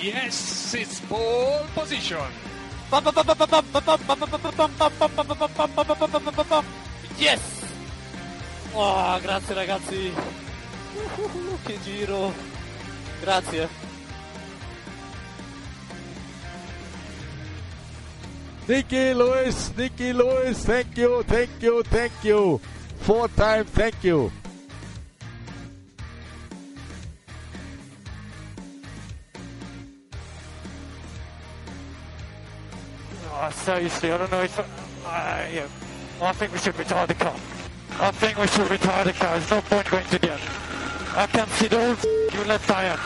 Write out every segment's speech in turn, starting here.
Yes, it's pole position. Yes! Oh, grazie ragazzi. che giro. Grazie. Nicky Lewis, Nicky Lewis, thank you, thank you, thank you. Four time, thank you. Oh, seriously, I don't know if. Uh, yeah. I think we should retire the car. I think we should retire the car. There's no point going to the end. I can see the whole you left tire.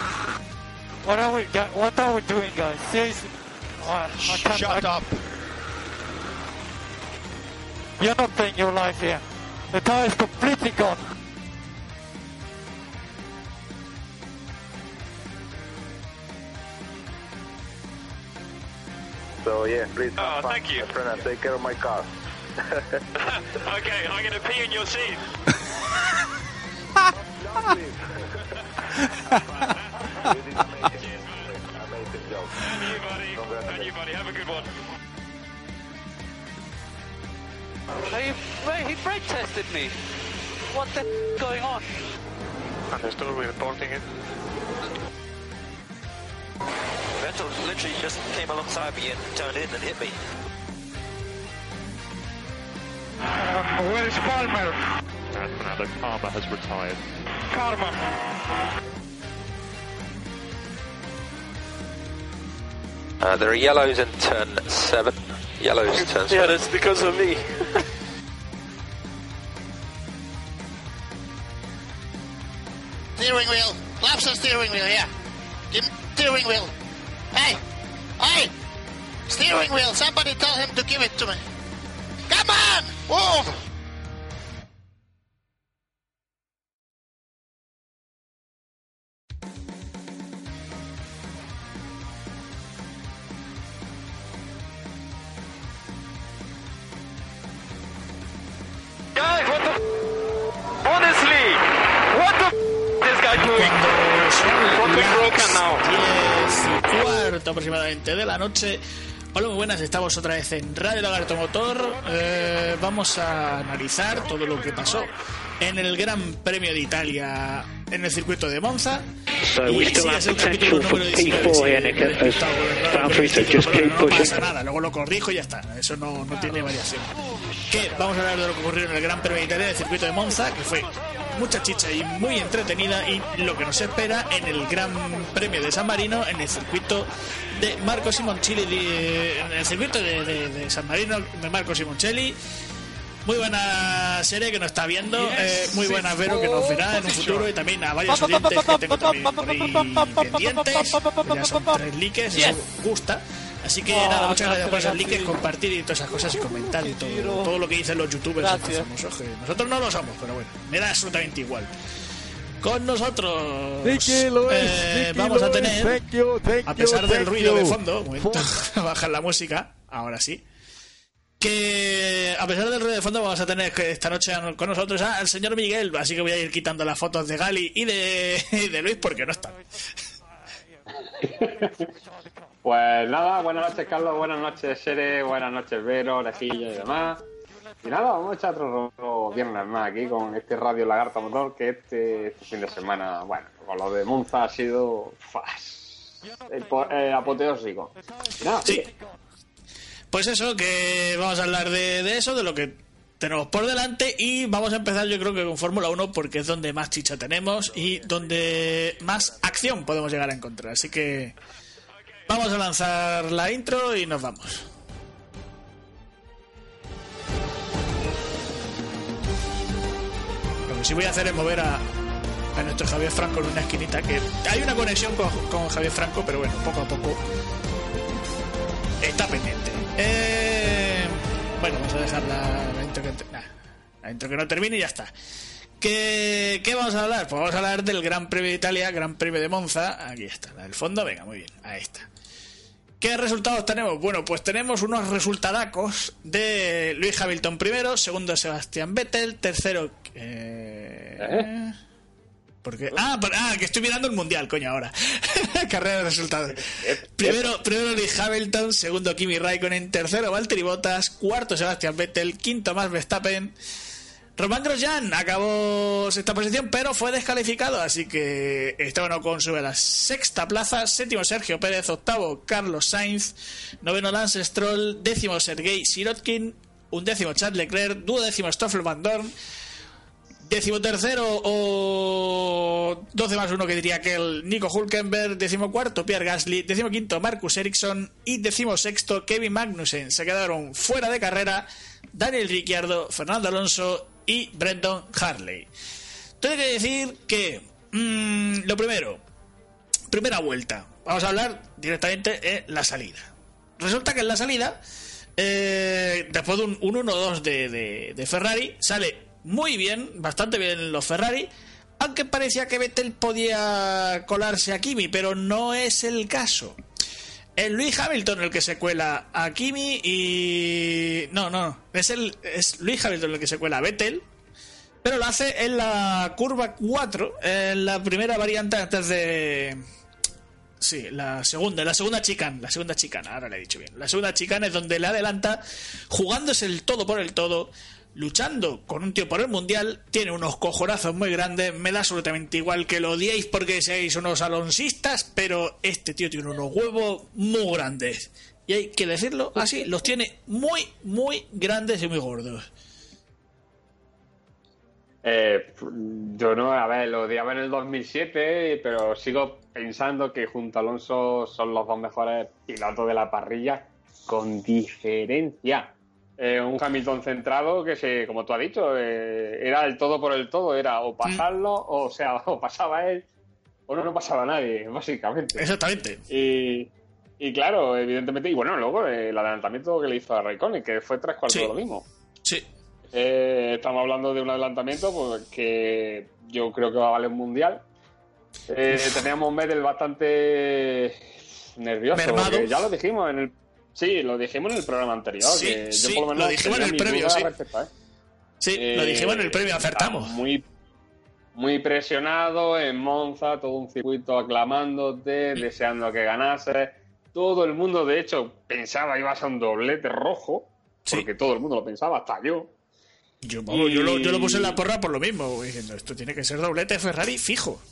What are we? What are we doing, guys? Seriously. I can't, Shut I- up. You're not playing your life here. The tire is completely gone. So yeah, please. Oh, fun, thank you. my friend, and take care of my car. okay, I'm going to pee in your seat. You did amazing, amazing job. And you, buddy. And you, buddy. Have a good one. He, wait, he brake tested me. What the f- going on? Understood, we're still reporting it. Vettel literally just came alongside me and turned in and hit me. Uh, where is Palmer? And Fernando Palmer has retired. Palmer. Uh, there are yellows in turn seven. Yellows turn seven. Yeah, seven. that's because of me. Steering wheel. Claps on steering wheel, yeah. Give steering wheel. Steering wheel. Somebody tell him to give it to me. Come on! Guys, what the Honestly, what the this guy doing? Fucking broken now. 10 y cuarto aproximadamente de la noche. Hola, muy buenas, estamos otra vez en Radio Lagarto Motor. Eh, vamos a analizar todo lo que pasó en el Gran Premio de Italia en el circuito de Monza. y sí, es el capítulo número 19. sí, me he despistado con el error, pero no pasa nada, luego lo corrijo y ya está. Eso no, no tiene variación. Que vamos a hablar de lo que ocurrió en el Gran Premio de Italia en el circuito de Monza, que fue mucha chicha y muy entretenida y lo que nos espera en el Gran Premio de San Marino en el circuito de Marco Simoncelli de- en el circuito de, de- de San Marino de Marco Simoncelli muy buena serie que nos está viendo eh, muy buena Vero que nos verá en un futuro y también a varios oyentes que tengo también por ahí pendientes ya son tres likes eso gusta Así que nada, muchas gracias por esos likes, compartir y todas esas cosas y comentar y todo, todo lo que dicen los youtubers estos famosos, que nosotros no lo somos, pero bueno, me da absolutamente igual. Con nosotros eh, vamos a tener, thank you, thank a pesar you, del ruido de fondo, momento, bajar la música, ahora sí, que a pesar del ruido de fondo vamos a tener que esta noche con nosotros al señor Miguel, así que voy a ir quitando las fotos de Gali y de, y de Luis porque no están. Pues nada, buenas noches Carlos, buenas noches Sere, buenas noches Vero, Lejilla y demás. Y nada, vamos a echar otro, viernes más aquí con este Radio Lagarta Motor que este, fin de semana, bueno, con lo de Monza ha sido fas, epo- eh, apoteósico. Y nada, Sí. Pues eso, que vamos a hablar de, de eso, de lo que tenemos por delante y vamos a empezar yo creo que con Fórmula 1 porque es donde más chicha tenemos y donde más acción podemos llegar a encontrar. Así que vamos a lanzar la intro y nos vamos. Lo que sí voy a hacer es mover a, nuestro Javier Franco en una esquinita que hay una conexión con, Javier Franco, pero bueno, poco a poco está pendiente. Eh, bueno, vamos a dejar la intro que nah, la intro que no termine y ya está. ¿Qué, ¿Qué vamos a hablar? Pues vamos a hablar del Gran Premio de Italia, Gran Premio de Monza. Aquí está, la del fondo. Venga, muy bien, ahí está. ¿Qué resultados tenemos? Bueno, pues tenemos unos resultadacos de Luis Hamilton primero, segundo Sebastián Vettel, tercero... Eh, porque, ah, por- ah, que estoy mirando el mundial, coño, ahora. Carrera de resultados. Primero, primero Luis Hamilton, segundo Kimi Raikkonen, tercero Valtteri Bottas, cuarto Sebastián Vettel, quinto Max Verstappen. Román Grosjean acabó sexta posición, pero fue descalificado, así que Esteban Ocon sube a la sexta plaza, séptimo Sergio Pérez, octavo Carlos Sainz, noveno Lance Stroll, décimo Sergei Sirotkin, undécimo Charles Leclerc, duodécimo Stoffel Van Dorn, Décimo tercero o 12 más uno que diría que el Nico Hulkenberg, décimo cuarto Pierre Gasly, décimo quinto Marcus Ericsson y décimo sexto Kevin Magnussen. Se quedaron fuera de carrera Daniel Ricciardo, Fernando Alonso y Brendan Harley. Tengo que decir que mm, lo primero, primera vuelta. Vamos a hablar directamente en la salida. Resulta que en la salida, eh, después de un, un 1-2 de, de- de Ferrari, sale muy bien, bastante bien los Ferrari, aunque parecía que Vettel podía colarse a Kimi, pero no es el caso. Es Luis Hamilton el que se cuela a Kimi y... No, no, es, el, es Luis Hamilton el que se cuela a Vettel, pero lo hace en la curva 4, en la primera variante antes de... Sí, la segunda, la segunda chicane, la segunda chicane, ahora le he dicho bien. La segunda chicane es donde le adelanta, jugándose el todo por el todo, luchando con un tío por el mundial, tiene unos cojonazos muy grandes, me da absolutamente igual que lo odiéis porque seáis unos alonsistas, pero este tío tiene unos huevos muy grandes. Y hay que decirlo así, los tiene muy, muy grandes y muy gordos. Eh, yo no, a ver, lo odiaba en el 2007, pero sigo pensando que junto a Alonso son los dos mejores pilotos de la parrilla, con diferencia. Eh, un Hamilton centrado que, se, como tú has dicho, eh, era el todo por el todo, era o pasarlo, o, sea, o pasaba él, o no, no pasaba nadie, básicamente. Exactamente. Y, y claro, evidentemente, y bueno, luego eh, el adelantamiento que le hizo a Raikkonen, que fue tres cuartos Sí. de lo mismo. Sí. Eh, estamos hablando de un adelantamiento pues, que yo creo que va a valer un mundial. Teníamos un Vettel bastante nervioso. Ya lo dijimos en el. Sí, lo dijimos en el programa anterior. Sí, que yo por lo menos lo dijimos en el dudas sí. respecto. Sí, lo Eh, dijimos en el premio, acertamos. Muy, muy presionado en Monza, todo un circuito aclamándote, deseando que ganase. Todo el mundo, de hecho, pensaba que iba a un doblete rojo, porque todo el mundo lo pensaba, hasta yo. Yo, vamos, yo, lo, yo lo puse en la porra por lo mismo, diciendo, esto tiene que ser doblete Ferrari fijo.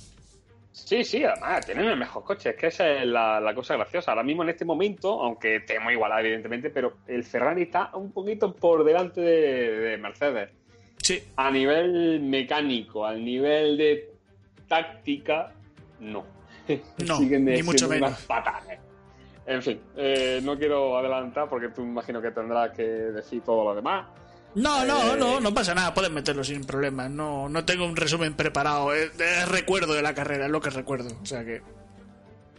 Sí, sí, además, tienen el mejor coche. Es que esa es la, la cosa graciosa. Ahora mismo, en este momento, aunque estemos igualados, evidentemente, pero el Ferrari está un poquito por delante de, de Mercedes. Sí. A nivel mecánico, al nivel de táctica, no. No, Siguen ni mucho menos. En fin, eh, no quiero adelantar porque tú imagino que tendrás que decir todo lo demás. No, no, Eh, no, no pasa nada, pueden meterlo sin problema. No, no tengo un resumen preparado, es, es recuerdo de la carrera, es lo que recuerdo. O sea que.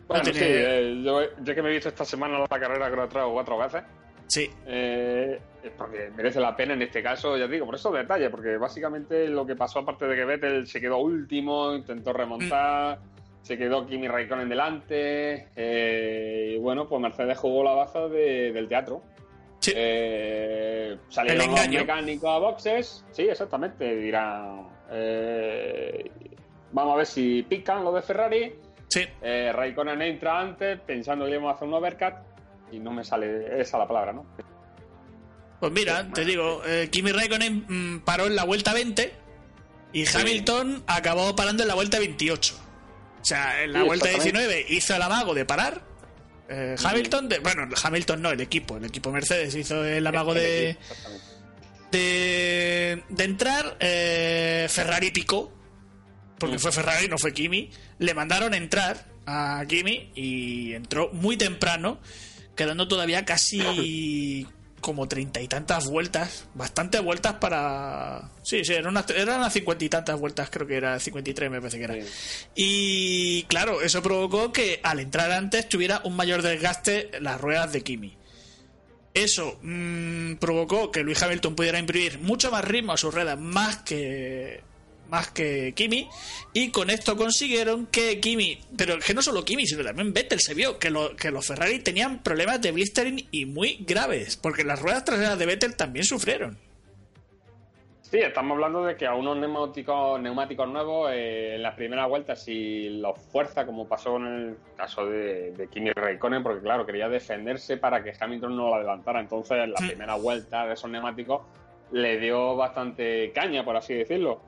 Bueno, tiene- sí, eh, yo, yo que me he visto esta semana la carrera creo tres o cuatro veces. Sí. Eh, porque merece la pena en este caso, ya digo, por esos detalles, porque básicamente lo que pasó, aparte de que Vettel se quedó último, intentó remontar, se quedó Kimi Raikkonen delante, eh, y bueno, pues Mercedes jugó la baza de- del teatro. Eh, salieron El los mecánicos a boxes, sí, exactamente, dirán, eh, vamos a ver si pican los de Ferrari. Sí. Eh, Raikkonen entra antes pensando que íbamos a hacer un overcut y no me sale esa la palabra, ¿no? Pues mira, te digo, eh, Kimi Raikkonen mm, paró en la vuelta 20 y Hamilton acabó parando en la vuelta 28. O sea, en la Sí, vuelta exactamente. 19 hizo el amago de parar. Eh, Hamilton, de- bueno, Hamilton no, el equipo, el equipo Mercedes hizo el amago de, de, de entrar, eh, Ferrari picó, porque fue Ferrari, no fue Kimi. Le mandaron entrar a Kimi y entró muy temprano, quedando todavía casi como treinta y tantas vueltas, bastantes vueltas para... Sí, sí, eran unas, eran unas cincuenta y tantas vueltas, creo que era 53 me parece que era. Y claro, eso provocó que al entrar antes tuviera un mayor desgaste las ruedas de Kimi. Eso mm, provocó que Luis Hamilton pudiera imprimir mucho más ritmo a sus ruedas, más que más que Kimi y con esto consiguieron que Kimi, pero que no solo Kimi, sino también Vettel se vio que, lo- que los Ferrari tenían problemas de blistering y muy graves, porque las ruedas traseras de Vettel también sufrieron. Sí, estamos hablando de que a unos neumáticos, neumáticos nuevos eh, en las primeras vueltas si los fuerza, como pasó en el caso de, de Kimi Raikkonen, porque claro, quería defenderse para que Hamilton no la levantara. Entonces, en la primera vuelta de esos neumáticos le dio bastante caña, por así decirlo.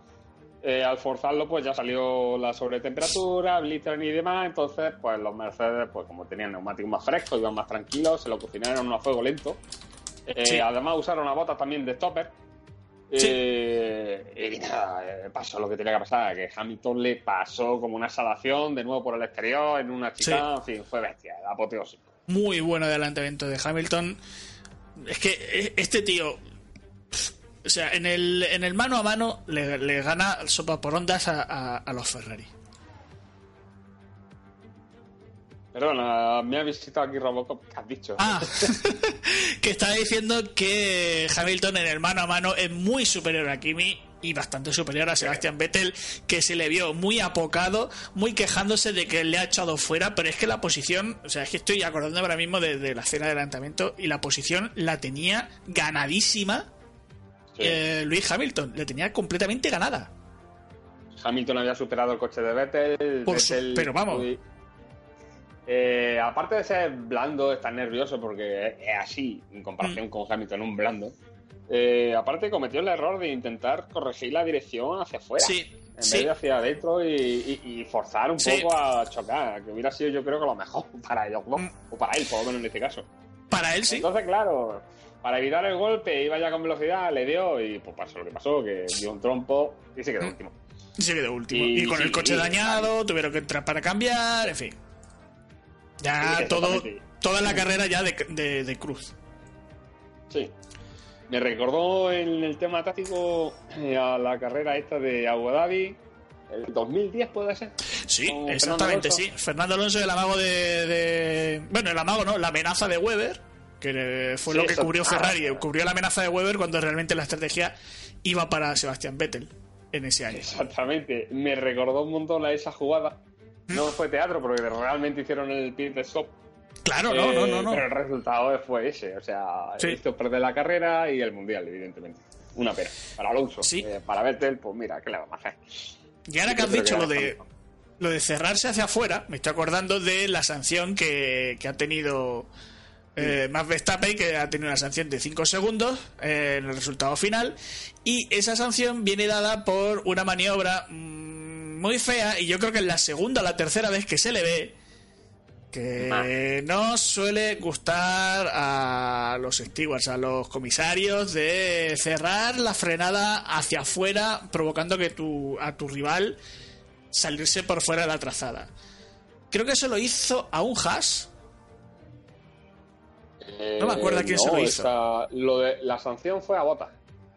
Eh, al forzarlo, pues ya salió la sobretemperatura, blistering y demás. Entonces, pues los Mercedes, pues como tenían neumáticos más frescos, iban más tranquilos, se lo cocinaron a fuego lento. Eh, Sí. Además, usaron las botas también de stopper. Sí. Eh, y nada, pasó lo que tenía que pasar, que Hamilton le pasó como una salación de nuevo por el exterior, en una chica, en fin, fue bestia, apoteósico. Muy buen adelantamiento de Hamilton. Es que este tío, o sea, en el, en el mano a mano le, le gana sopa por ondas a, a- a los Ferrari. Perdona, me ha visitado aquí Robocop, ¿qué has dicho? Ah, que está diciendo que Hamilton en el mano a mano es muy superior a Kimi y bastante superior a Sebastian Vettel, que se le vio muy apocado, muy quejándose de que le ha echado fuera, pero es que la posición, o sea, es que estoy acordándome ahora mismo de, de la cena de adelantamiento y la posición la tenía ganadísima eh, Luis Hamilton, le tenía completamente ganada. Hamilton había superado el coche de Vettel. Por su- pero vamos. Eh, aparte de ser blando, estar nervioso porque es así en Mm. comparación con Hamilton, un blando. eh, aparte cometió el error de intentar corregir la dirección hacia afuera. Sí, En sí. vez de hacia adentro y, y- y forzar un Sí. poco a chocar, que hubiera sido yo creo que lo mejor para ellos Mm. o para él por lo menos en este caso. Para él sí. Entonces, claro, para evitar el golpe, iba ya con velocidad, le dio y pues pasó lo que pasó, que dio un trompo y se quedó último. Y se quedó último. Y- Y, con el coche y- dañado, tuvieron que entrar para cambiar, en fin. Ya todo, toda la carrera ya de, de- de cruz. Sí. Me recordó en el tema táctico eh, a la carrera esta de Abu Dhabi, el 2010 puede ser. Sí, exactamente, Fernando sí. Fernando Alonso, el amago de, de- Bueno, el amago no, la amenaza de Weber, que fue Sí, lo que eso- cubrió Ferrari, cubrió la amenaza de Weber cuando realmente la estrategia iba para Sebastián Vettel en ese año. Exactamente. Me recordó un montón a esa jugada. No fue teatro porque realmente hicieron el pit stop. Claro, no, no, no, no. Pero el resultado fue ese. O sea, Sí. hizo perder la carrera y el mundial, evidentemente. Una pena. Para Alonso. Eh, para Vettel, pues mira, ¿qué le vamos a hacer? Y ahora que has dicho que lo de lo de cerrarse hacia afuera, me estoy acordando de la sanción que, que ha tenido eh, Max Verstappen, que ha tenido una sanción de 5 segundos eh, en el resultado final. Y esa sanción viene dada por una maniobra mm, muy fea, y yo creo que es la segunda o la tercera vez que se le ve que no suele gustar a los stewards, a los comisarios, de cerrar la frenada hacia afuera, provocando que tu, a tu rival salirse por fuera de la trazada. Creo que eso lo hizo a un No me acuerdo a quién se lo Eh, hizo. esa- lo de, la sanción fue a Bota.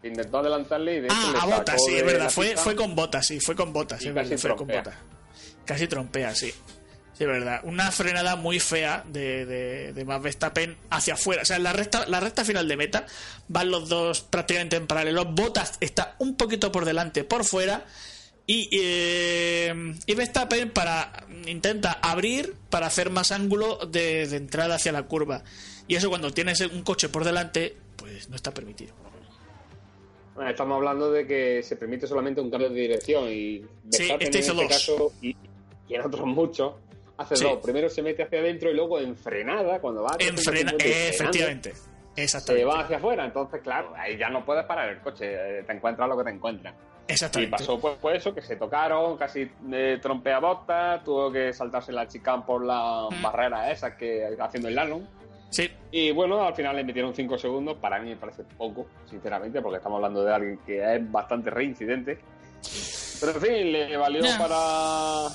Intentó adelantarle y de hecho Ah, le a botas, sí, es verdad. Fue, fue con botas, sí, fue con botas. Y es casi fue con trompea. botas. Casi trompea, sí. Sí, es verdad. Una frenada muy fea de, de, de Max Verstappen hacia afuera. O sea, en la recta, la recta final de meta van los dos prácticamente en paralelo. Botas está un poquito por delante, por fuera. Y, eh, y Verstappen para, intenta abrir para hacer más ángulo de, de entrada hacia la curva. Y eso cuando tienes un coche por delante, pues no está permitido. Bueno, Estamos hablando de que se permite solamente un cambio de dirección y Verstappen este hizo en este dos. caso y, y en otros muchos hace Sí. dos. Primero se mete hacia adentro y luego en frenada cuando va a En frena, 350 y frenando, efectivamente. se Exactamente. va hacia afuera. Entonces, claro, ahí ya no puedes parar el coche, eh, te encuentras lo que te encuentras. Y Exactamente. pasó pues, pues eso, que se tocaron, casi eh, trompea botas, tuvo que saltarse la chicane por las Mm. barreras esas que haciendo el slalom. Sí. Y bueno, al final le metieron 5 segundos. Para mí me parece poco, sinceramente, porque estamos hablando de alguien que es bastante reincidente. Pero en fin, le valió para.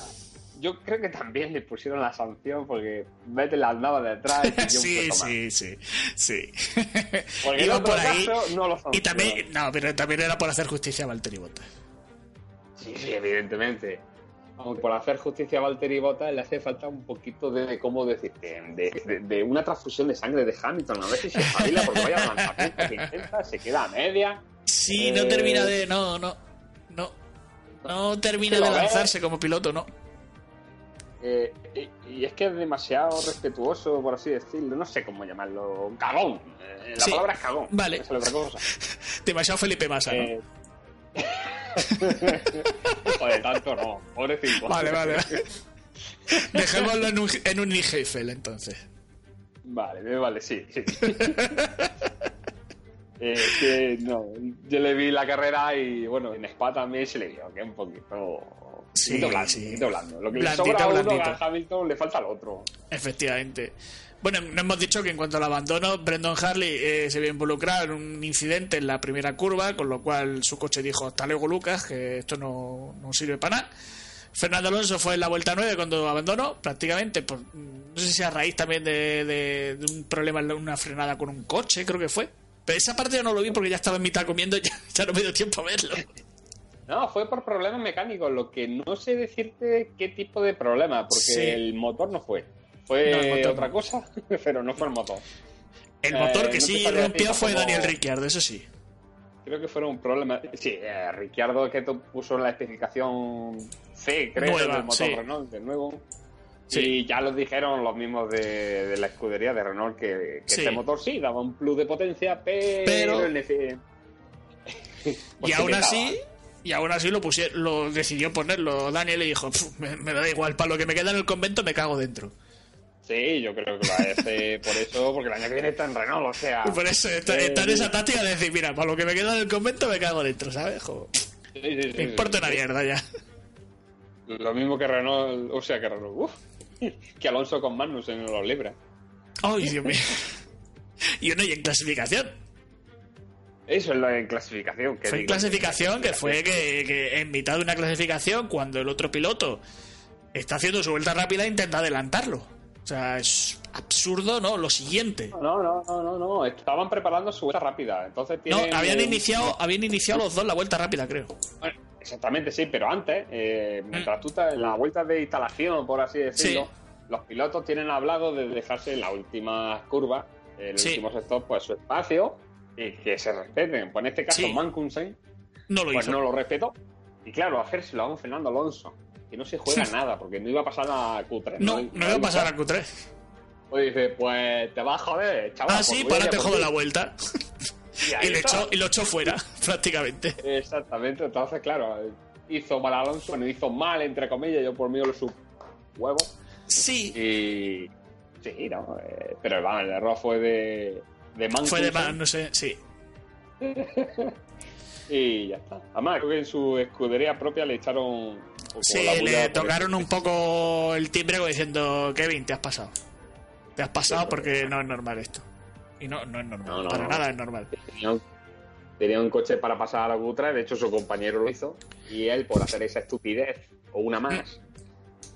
Yo creo que también le pusieron la sanción porque Vettel la andaba detrás y sí, sí, sí, sí. Porque Iba por ahí. caso no lo Y también, no, pero también era por hacer justicia a Valtteri Bottas. Sí, sí, evidentemente. Aunque por hacer justicia a Valtteri Bottas le hace falta un poquito de, ¿cómo decirte? De, de- de una transfusión de sangre de Hamilton. A ver si se espabila porque vaya lanzamiento que intenta, se queda a media. Sí, no Eh, termina de. No, no. No. No termina de ves. lanzarse como piloto, no. Eh, y, y es que es demasiado respetuoso, por así decirlo. No sé cómo llamarlo. Cagón. Eh, la Sí. palabra es cagón. Vale. Otra cosa. Demasiado Felipe Massa, ¿no? Joder, tanto no. Pobrecito. Vale, vale. vale. Dejémoslo en un, en un entonces. Vale, vale, sí, sí. Eh, que no, yo le vi la carrera y bueno, en Spa también se le vio que un poquito, Sí, blando, sí. poquito blando. Lo que le sobra a uno blandito. a Hamilton le falta al otro. Efectivamente. Bueno, no hemos dicho que en cuanto al abandono, Brendan Harley eh, se vio involucrado en un incidente en la primera curva, con lo cual su coche dijo, hasta luego Lucas, que esto no, no sirve para nada. Fernando Alonso fue en la vuelta 9 cuando abandonó, prácticamente, por, no sé si a raíz también de, de- de un problema en una frenada con un coche, creo que fue. Pero esa parte yo no lo vi porque ya estaba en mitad comiendo y ya, ya no me dio tiempo a verlo. No, fue por problemas mecánicos, lo que no sé decirte qué tipo de problema, porque Sí. el motor no fue. Fue No, otra cosa, pero no fue el motor. El Eh, motor que no te sí rompió fue Daniel Ricciardo, eso sí. Creo que fueron problemas. Sí, eh, Ricciardo que puso la especificación C, creo, Nueva, del motor sí. Renault, de nuevo. Sí. Y ya lo dijeron los mismos de, de la escudería de Renault que, que Sí. este motor sí daba un plus de potencia, pero. Pero- el efe- y aún así y aún así lo pusie- lo decidió ponerlo Daniel y dijo "Pf, me, me da igual para lo que me queda en el convento me cago dentro Sí, yo creo que lo hace por eso, porque el año que viene está en Renault, o sea. por eso está, eh, está en esa táctica de decir mira para lo que me queda en el convento me cago dentro ¿sabes? Jo, sí, sí, sí, me importa una mierda ya Lo mismo que Renault, o sea, que Renault. Uf, que Alonso con Magnussen no lo libra. ay Dios mío y uno y en clasificación Eso es lo en clasificación. Que fue en clasificación que fue que, que en mitad de una clasificación cuando el otro piloto está haciendo su vuelta rápida intenta adelantarlo o sea es absurdo no lo siguiente No, no, no, no, no. Estaban preparando su vuelta rápida. Entonces no tienen, habían eh, iniciado habían iniciado los dos la vuelta rápida creo Bueno, exactamente, sí, pero antes, eh, Mm. mientras tú estás en la vuelta de instalación, por así decirlo, los pilotos tienen hablado de dejarse en las últimas curvas, en los Sí. últimos sector, pues su espacio y que se respeten. Pues en este caso, Sí. Mankunsen, no lo pues hizo no lo respetó. Y claro, hacérselo a un Fernando Alonso, que no se juega nada, porque no iba a pasar a Q3. No, no iba a pasar a Q3. Pues dice, pues te vas a joder, chaval. Ah, pues sí, para te ti. la vuelta. Y Y, está. echó, y lo echó fuera, prácticamente. Exactamente, entonces, claro, hizo mal Alonso, bueno, hizo mal, entre comillas, yo por mí lo su huevo. Sí, Y. Sí, no, eh, pero vamos, el error fue de. de fue de más, no sé, sí. Y ya está. Además, creo que en su escudería propia le echaron. Sí, le tocaron un poco el timbre diciendo, Kevin, te has pasado. Te has pasado porque no es normal esto. Y no, no es normal, No, no, para nada es normal. Tenía un, tenía un coche para pasar a la Q3, de hecho su compañero lo hizo, y él por hacer esa estupidez, o una más,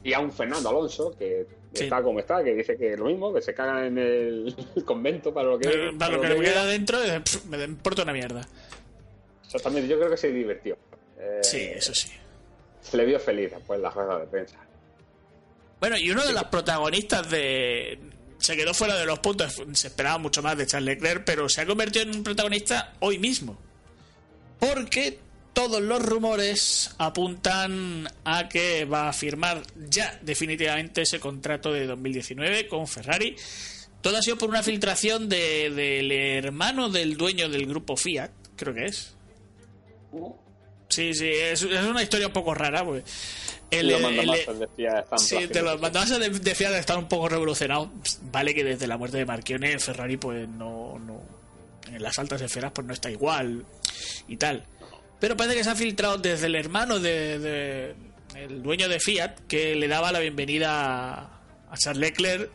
y a un Fernando Alonso, que Sí. está como está, que dice que lo mismo, que se caga en el, convento para lo que... Para lo que le le queda dentro, me importa una mierda. Exactamente, yo creo que se divirtió. Eh, Sí, eso sí. Se le vio feliz después en la rueda de prensa. Bueno, y uno de los protagonistas de. Se quedó fuera de los puntos, se esperaba mucho más de Charles Leclerc, pero se ha convertido en un protagonista hoy mismo. Porque todos los rumores apuntan a que va a firmar ya definitivamente ese contrato de 2019 con Ferrari. Todo ha sido por una filtración de- del hermano del dueño del grupo Fiat, creo que es. Sí, sí, es, es una historia un poco rara. Pues. El- los mandamases decía están Sí, de los mandamases de, de Fiat están un poco revolucionados. Vale que desde la muerte de Marchione Ferrari pues no, no en las altas esferas pues no está igual y tal. Pero parece que se ha filtrado desde el hermano de, de- el dueño de Fiat que le daba la bienvenida a Charles Leclerc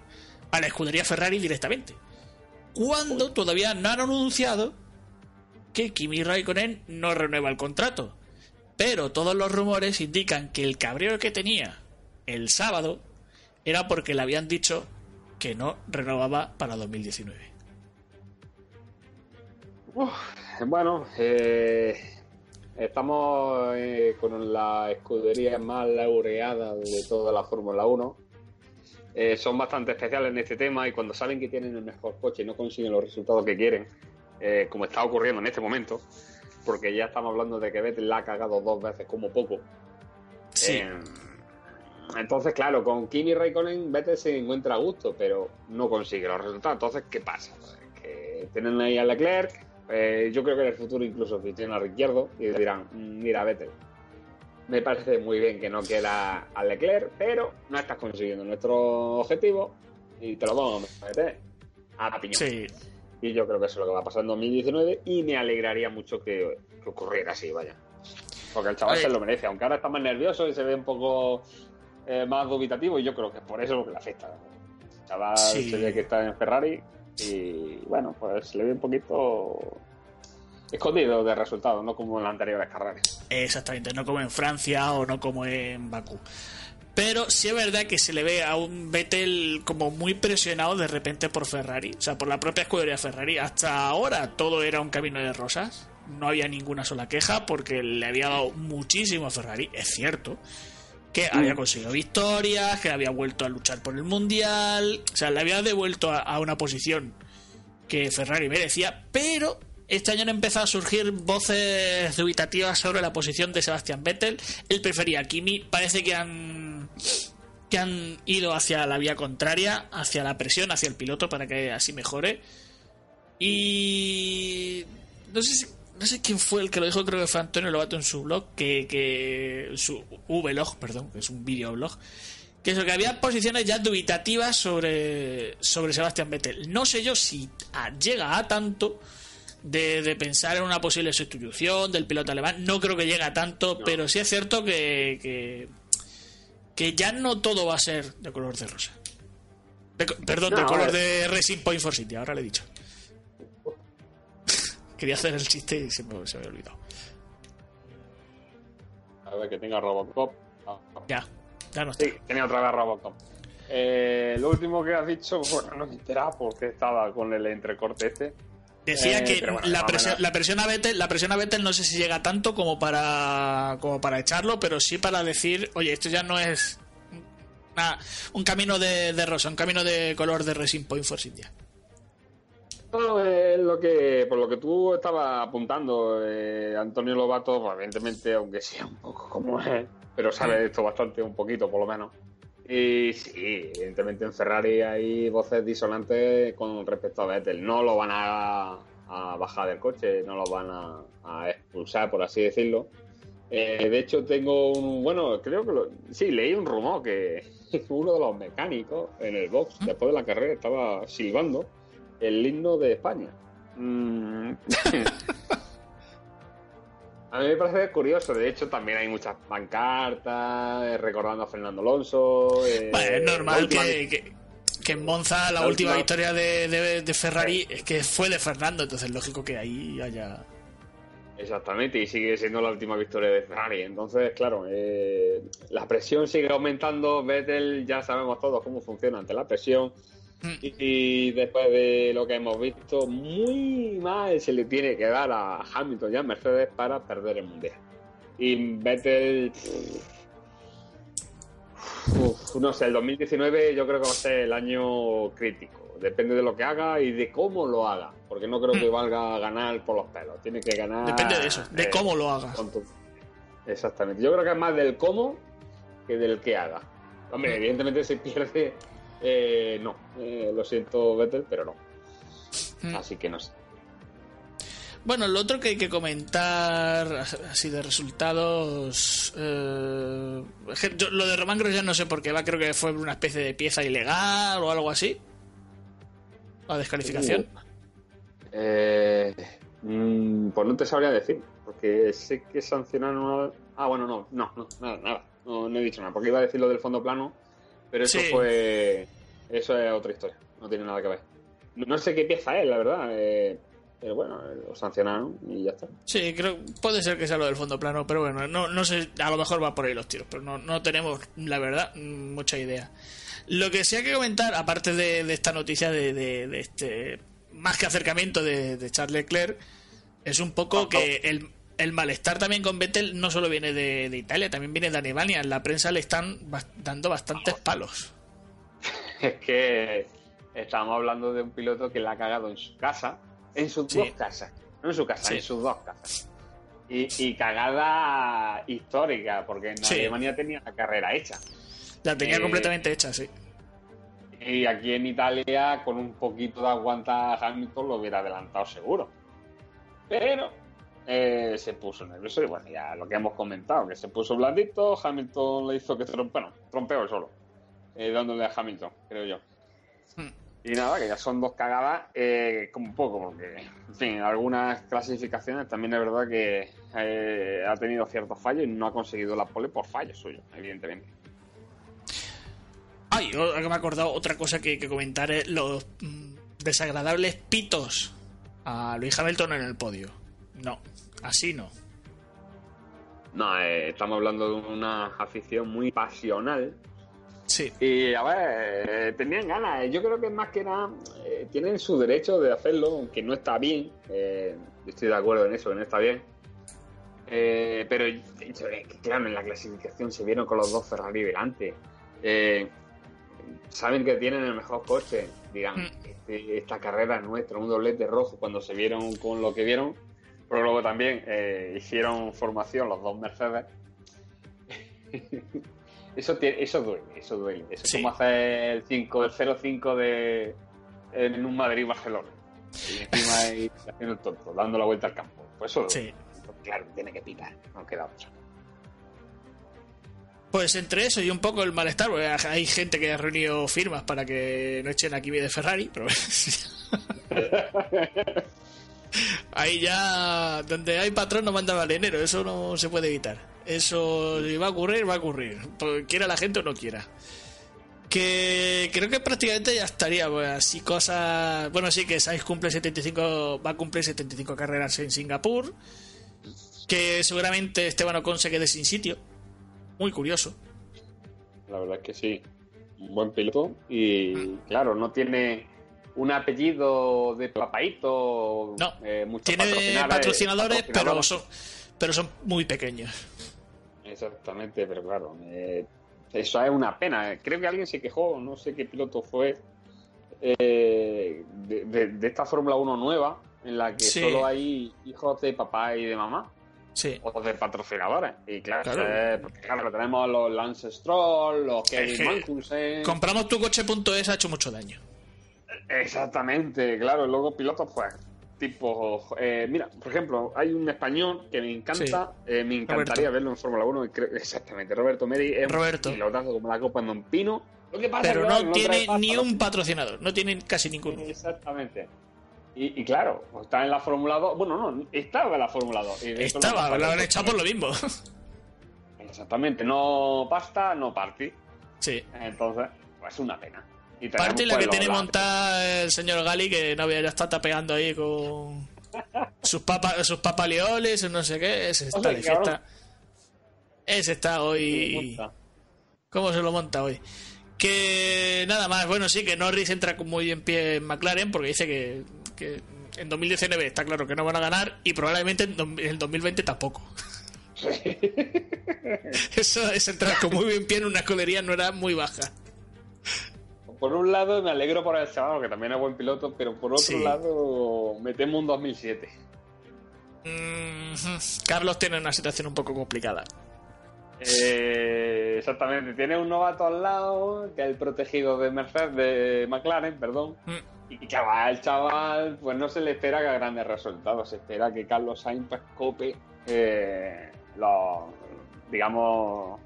a la escudería Ferrari directamente. cuando todavía no han anunciado que Kimi Raikkonen no renueva el contrato. Pero todos los rumores indican que el cabreo que tenía el sábado era porque le habían dicho que no renovaba para 2019. Uf, bueno, eh, estamos eh, con la escudería más laureada de toda la Fórmula 1. Eh, son bastante especiales en este tema y cuando saben que tienen el mejor coche y no consiguen los resultados que quieren, eh, como está ocurriendo en este momento, porque ya estamos hablando de que Vettel la ha cagado dos veces como poco. Sí. Eh, entonces, claro, con Kimi Raikkonen Vettel se encuentra a gusto, pero no consigue los resultados. Entonces, ¿qué pasa? Pues que tienen ahí a Leclerc, eh, yo creo que en el futuro incluso tienen a Ricciardo y dirán, "Mm, mira Vettel, me parece muy bien que no queda a Leclerc, pero no estás consiguiendo nuestro objetivo y te lo vamos a meter a piñón. Sí. Y yo creo que eso es lo que va a pasar en 2019 y me alegraría mucho que, que ocurriera así, vaya. Porque el chaval Oye. se lo merece, aunque ahora está más nervioso y se ve un poco eh, más dubitativo y yo creo que es por eso lo que le afecta. El chaval Sí. se ve que está en Ferrari y bueno, pues se le ve un poquito escondido de resultados, no como en las anteriores carreras. Exactamente, no como en Francia o no como en Bakú. Pero sí es verdad que se le ve a un Vettel como muy presionado de repente por Ferrari, o sea, por la propia escudería Ferrari. Hasta ahora todo era un camino de rosas, no había ninguna sola queja porque le había dado muchísimo a Ferrari, es cierto, que había conseguido victorias, que había vuelto a luchar por el Mundial, o sea, le había devuelto a, a una posición que Ferrari merecía, pero este año han empezado a surgir voces dubitativas sobre la posición de Sebastián Vettel. Él prefería Kimi. Parece que han que han ido hacia la vía contraria, hacia la presión, hacia el piloto para que así mejore. Y no sé si- no sé quién fue el que lo dijo, creo que fue Antonio Lobato en su blog, que, que su vlog, perdón, que es un videoblog, que eso, que había posiciones ya dubitativas sobre, sobre Sebastián Vettel. No sé yo si llega a tanto de, de pensar en una posible sustitución del piloto alemán. No creo que llegue a tanto, pero sí es cierto que, que, que ya no todo va a ser de color de rosa. De perdón, de No, color de Racing Point for City, ahora le he dicho. Quería hacer el chiste y se me, se me había olvidado. A ver, que tenga Robocop. Ah, Ya, ya no está. Sí, tenía otra vez Robocop. Eh, lo último que has dicho, bueno, no me enteraba porque estaba con el entrecorte este. Decía Eh, que bueno, la, presión, la presión a Vettel, la presión a Vettel no sé si llega tanto como para como para echarlo, pero sí para decir, oye, esto ya no es una- un camino de, de rosa, un camino de color de Racing Point for India. No, es lo que, por lo que tú estabas apuntando, eh, Antonio Lobato, pues, evidentemente, aunque sea un poco como es, pero sabe de esto bastante, un poquito por lo menos. Y sí, evidentemente en Ferrari hay voces disonantes con respecto a Vettel. No lo van a, a bajar del coche, no lo van a, a expulsar, por así decirlo. Eh, de hecho, tengo un. Bueno, creo que lo, sí, leí un rumor que uno de los mecánicos en el box, después de la carrera, estaba silbando el himno de España. Mm. a mí me parece curioso. De hecho, también hay muchas pancartas eh, recordando a Fernando Alonso. eh, Bueno, es normal última- que, que, que en Monza la, la última última- victoria de, de- de Ferrari es que fue de Fernando, entonces lógico que ahí haya... Exactamente, y sigue siendo la última victoria de Ferrari. Entonces, claro, eh, la presión sigue aumentando. Vettel, ya sabemos todos cómo funciona ante la presión. Y, y después de lo que hemos visto, muy mal se le tiene que dar a Hamilton y a Mercedes para perder el mundial. Y Vettel. uf, no sé, el 2019 yo creo que va a ser el año crítico. Depende de lo que haga y de cómo lo haga. Porque no creo que valga ganar por los pelos. Tiene que ganar. Depende de eso, de eh, cómo lo haga. tu- Exactamente. Yo creo que es más del cómo que del que haga. Hombre, evidentemente si pierde, eh, no. Eh, lo siento, Vettel, pero no. Mm. Así que no sé. Bueno, lo otro que hay que comentar así de resultados. eh, yo- lo de Román Grosjean no sé por qué va, creo que fue una especie de pieza ilegal o algo así. La descalificación. Eh, mm, pues no te sabría decir, porque sé que sancionaron. a- Ah, bueno, no, no, no, nada, nada. No, no he dicho nada, porque iba a decir lo del fondo plano, pero eso Sí. fue. Eso es otra historia, no tiene nada que ver. no sé qué pieza es, la verdad. eh, pero bueno, eh, lo sancionaron y ya está. Sí, creo puede ser que sea lo del fondo plano, pero bueno, no, no sé, a lo mejor va por ahí los tiros, pero no, no tenemos, la verdad, mucha idea. Lo que sí hay que comentar, aparte de, de esta noticia de, de- de este más que acercamiento de, de Charles Leclerc, es un poco que el, el malestar también con Vettel no solo viene de, de Italia, también viene de Alemania. En la prensa le están dando bastantes palos. Es que estamos hablando de un piloto que la ha cagado en su casa, en sus Sí. dos casas, no en su casa, Sí. en sus dos casas. Y, y cagada histórica, porque en Sí. Alemania tenía la carrera hecha. La tenía Eh, completamente hecha, sí. Y aquí en Italia, con un poquito de aguanta Hamilton, lo hubiera adelantado seguro. Pero eh, se puso nervioso y bueno, ya lo que hemos comentado, que se puso blandito, Hamilton le hizo que trom- bueno, trompeó solo, eh, dándole a Hamilton, creo yo. Hmm. Y nada, que ya son dos cagadas, eh, como poco, porque, en fin, algunas clasificaciones también es verdad que eh, ha tenido ciertos fallos y no ha conseguido la pole por fallos suyos, evidentemente. Ay, que me he acordado otra cosa que, que comentar es los mm, desagradables pitos a Luis Hamilton en el podio. No, así no. No, eh, estamos hablando de una afición muy pasional. Sí. Y a ver, eh, tenían ganas. Yo creo que más que nada eh, tienen su derecho de hacerlo, aunque no está bien. Eh, estoy de acuerdo en eso, que no está bien. Eh, pero eh, claro, en la clasificación se vieron con los dos Ferrari delante. Eh, saben que tienen el mejor coche. Dirán, este- esta carrera es nuestra, un doblete rojo cuando se vieron con lo que vieron. Pero luego también eh, hicieron formación los dos Mercedes. eso, tiene- eso duele, eso duele. Eso es Sí. como hacer el 5, el 0-5 de en un Madrid-Barcelona. Y encima ahí haciendo el tonto, dando la vuelta al campo. Pues eso duele. Claro, tiene que pitar, no queda otra. Pues entre eso y un poco el malestar, porque hay gente que ha reunido firmas para que no echen a Kimi de Ferrari, pero ahí ya donde hay patrón no manda balenero, eso no se puede evitar. Eso si va a ocurrir, va a ocurrir, pues quiera la gente o no quiera. Que creo que prácticamente ya estaría, pues así cosas... Bueno, sí que Sainz cumple 75, va a cumplir 75 carreras en Singapur, que seguramente Esteban Ocon se quede sin sitio. Muy curioso. La verdad es que sí. Buen piloto. Y claro, no tiene un apellido de papaito. No, eh, Tiene patrocinadores- patrocinadores, pero son, pero son muy pequeños. Exactamente, pero claro, eh, eso es una pena. Creo que alguien se quejó, no sé qué piloto fue, eh, de, de- de esta Fórmula 1 nueva, en la que Sí. solo hay hijos de papá y de mamá. Sí. O de patrocinadores. Y claro, Claro. eh, porque claro, tenemos los Lance Stroll, los Kevin que Magnussen. Compramos tu coche.es ha hecho mucho daño. Exactamente, claro, luego pilotos, pues, tipo, eh, mira, por ejemplo, hay un español que me encanta, eh, me encantaría Roberto. verlo en Fórmula 1, y creo- exactamente, Roberto Meri es Roberto. un pilotazo como la copa en Don Pino. Lo que pasa Pero es que, no tiene ni un patrocinador, no tiene casi ninguno. Exactamente. Y, y claro, pues, está en la Fórmula 2, bueno, no, estaba en la Fórmula 2. y de hecho Estaba, lo han echado por lo mismo. Exactamente, no pasta, no party. Sí. Entonces, pues una pena. Y Parte la que tiene montada el señor Gali, que no había ya está tapeando ahí con sus papas, sus papalioles, no sé qué. Ese está Oye, de cabrón. fiesta. Ese está hoy. ¿Cómo se lo monta hoy? Que nada más, bueno, sí, que Norris entra con muy en pie en McLaren porque dice que, que en 2019 está claro que no van a ganar y probablemente en el 2020 tampoco. Eso es entrar con muy bien pie en una escudería no era muy baja. Por un lado me alegro por el chaval, que también es buen piloto, pero por otro Sí. lado me temo un 2007. Mm, Carlos tiene una situación un poco complicada. Eh, exactamente, tiene un novato al lado, que es el protegido de Mercedes, de McLaren, perdón. Mm. Y chaval, el chaval, pues no se le espera que a grandes resultados, se espera que Carlos Sainz pues, cope eh, los, digamos,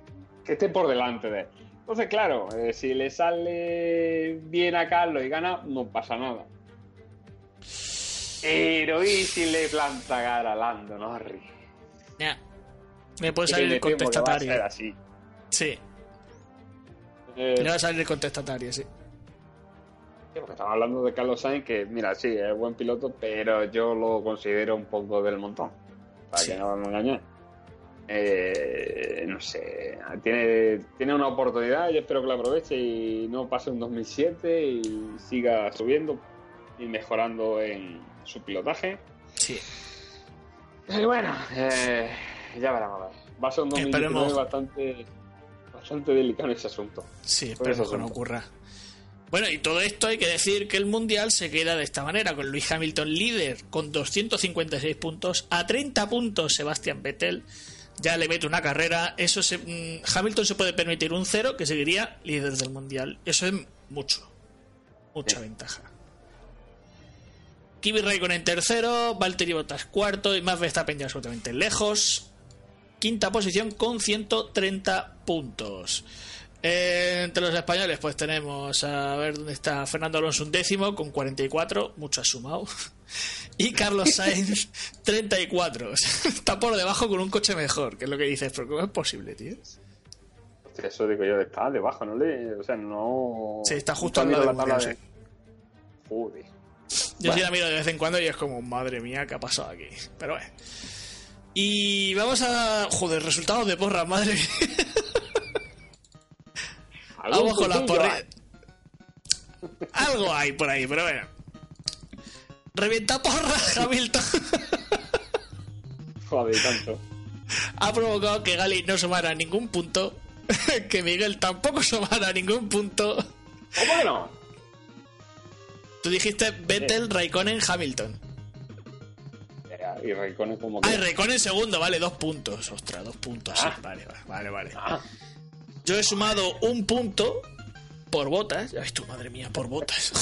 que esté por delante de él. Entonces, claro, eh, si le sale bien a Carlos y gana, no pasa nada. Pero ¿y si le planta cara a Lando Norris? Ya. Me puede salir me el que va a ser contestatario. así. Sí, le va a salir el contestatario, sí. Eh, Sí. Le va a salir el contestatario, sí. Sí. A contestatario, a contestatario, a contestatario, porque estamos hablando de Carlos Sainz, que mira, sí, es buen piloto, pero yo lo considero un poco del montón. Para Sí. que no me engañe. Eh, no sé, tiene, tiene una oportunidad, yo espero que la aproveche y no pase un 2007 y siga subiendo y mejorando en su pilotaje. Sí. Y bueno, eh, ya veremos. a ver. Va a ser un 2019 Esperemos. bastante, bastante delicado en ese asunto. Sí, esperemos que no ocurra. Bueno, y todo esto hay que decir que el Mundial se queda de esta manera, con Luis Hamilton líder con 256 puntos, a 30 puntos Sebastián Vettel, ya le mete una carrera, eso se, mm, Hamilton se puede permitir un cero que seguiría líder del Mundial, eso es mucho, mucha ventaja. Kimi Raikkonen tercero, Valtteri Bottas cuarto y Max Verstappen ya absolutamente lejos. Quinta posición con 130 puntos. Eh, entre los españoles, pues tenemos a ver dónde está Fernando Alonso un décimo con 44, mucho ha sumado. Y Carlos Sainz 34. O sea, está por debajo con un coche mejor, que es lo que dices, pero ¿cómo es posible, tío? Hostia, Eso digo yo, está debajo, ¿no? Le, o sea, no. Sí, está justo al lado del la tabla de. Joder. Yo sí la miro de vez en cuando y es como, madre mía, ¿qué ha pasado aquí? Pero bueno. Y vamos a. Joder, resultados de porra, madre mía. Algún Vamos con las. Algo hay por ahí, pero bueno. Revienta porra, Hamilton. Joder, tanto. ha provocado que Gali no sumara ningún punto. que Miguel tampoco sumara ningún punto. ¿Cómo que no? Tú dijiste Vettel, Raikkonen, Hamilton. Y Raikkonen como que. Ah, y Raikkonen segundo, vale, dos puntos. Ostras, dos puntos, sí. Ah. Vale, vale, vale. Ah, Yo he sumado un punto por botas. Ya ves tú, madre mía, por botas.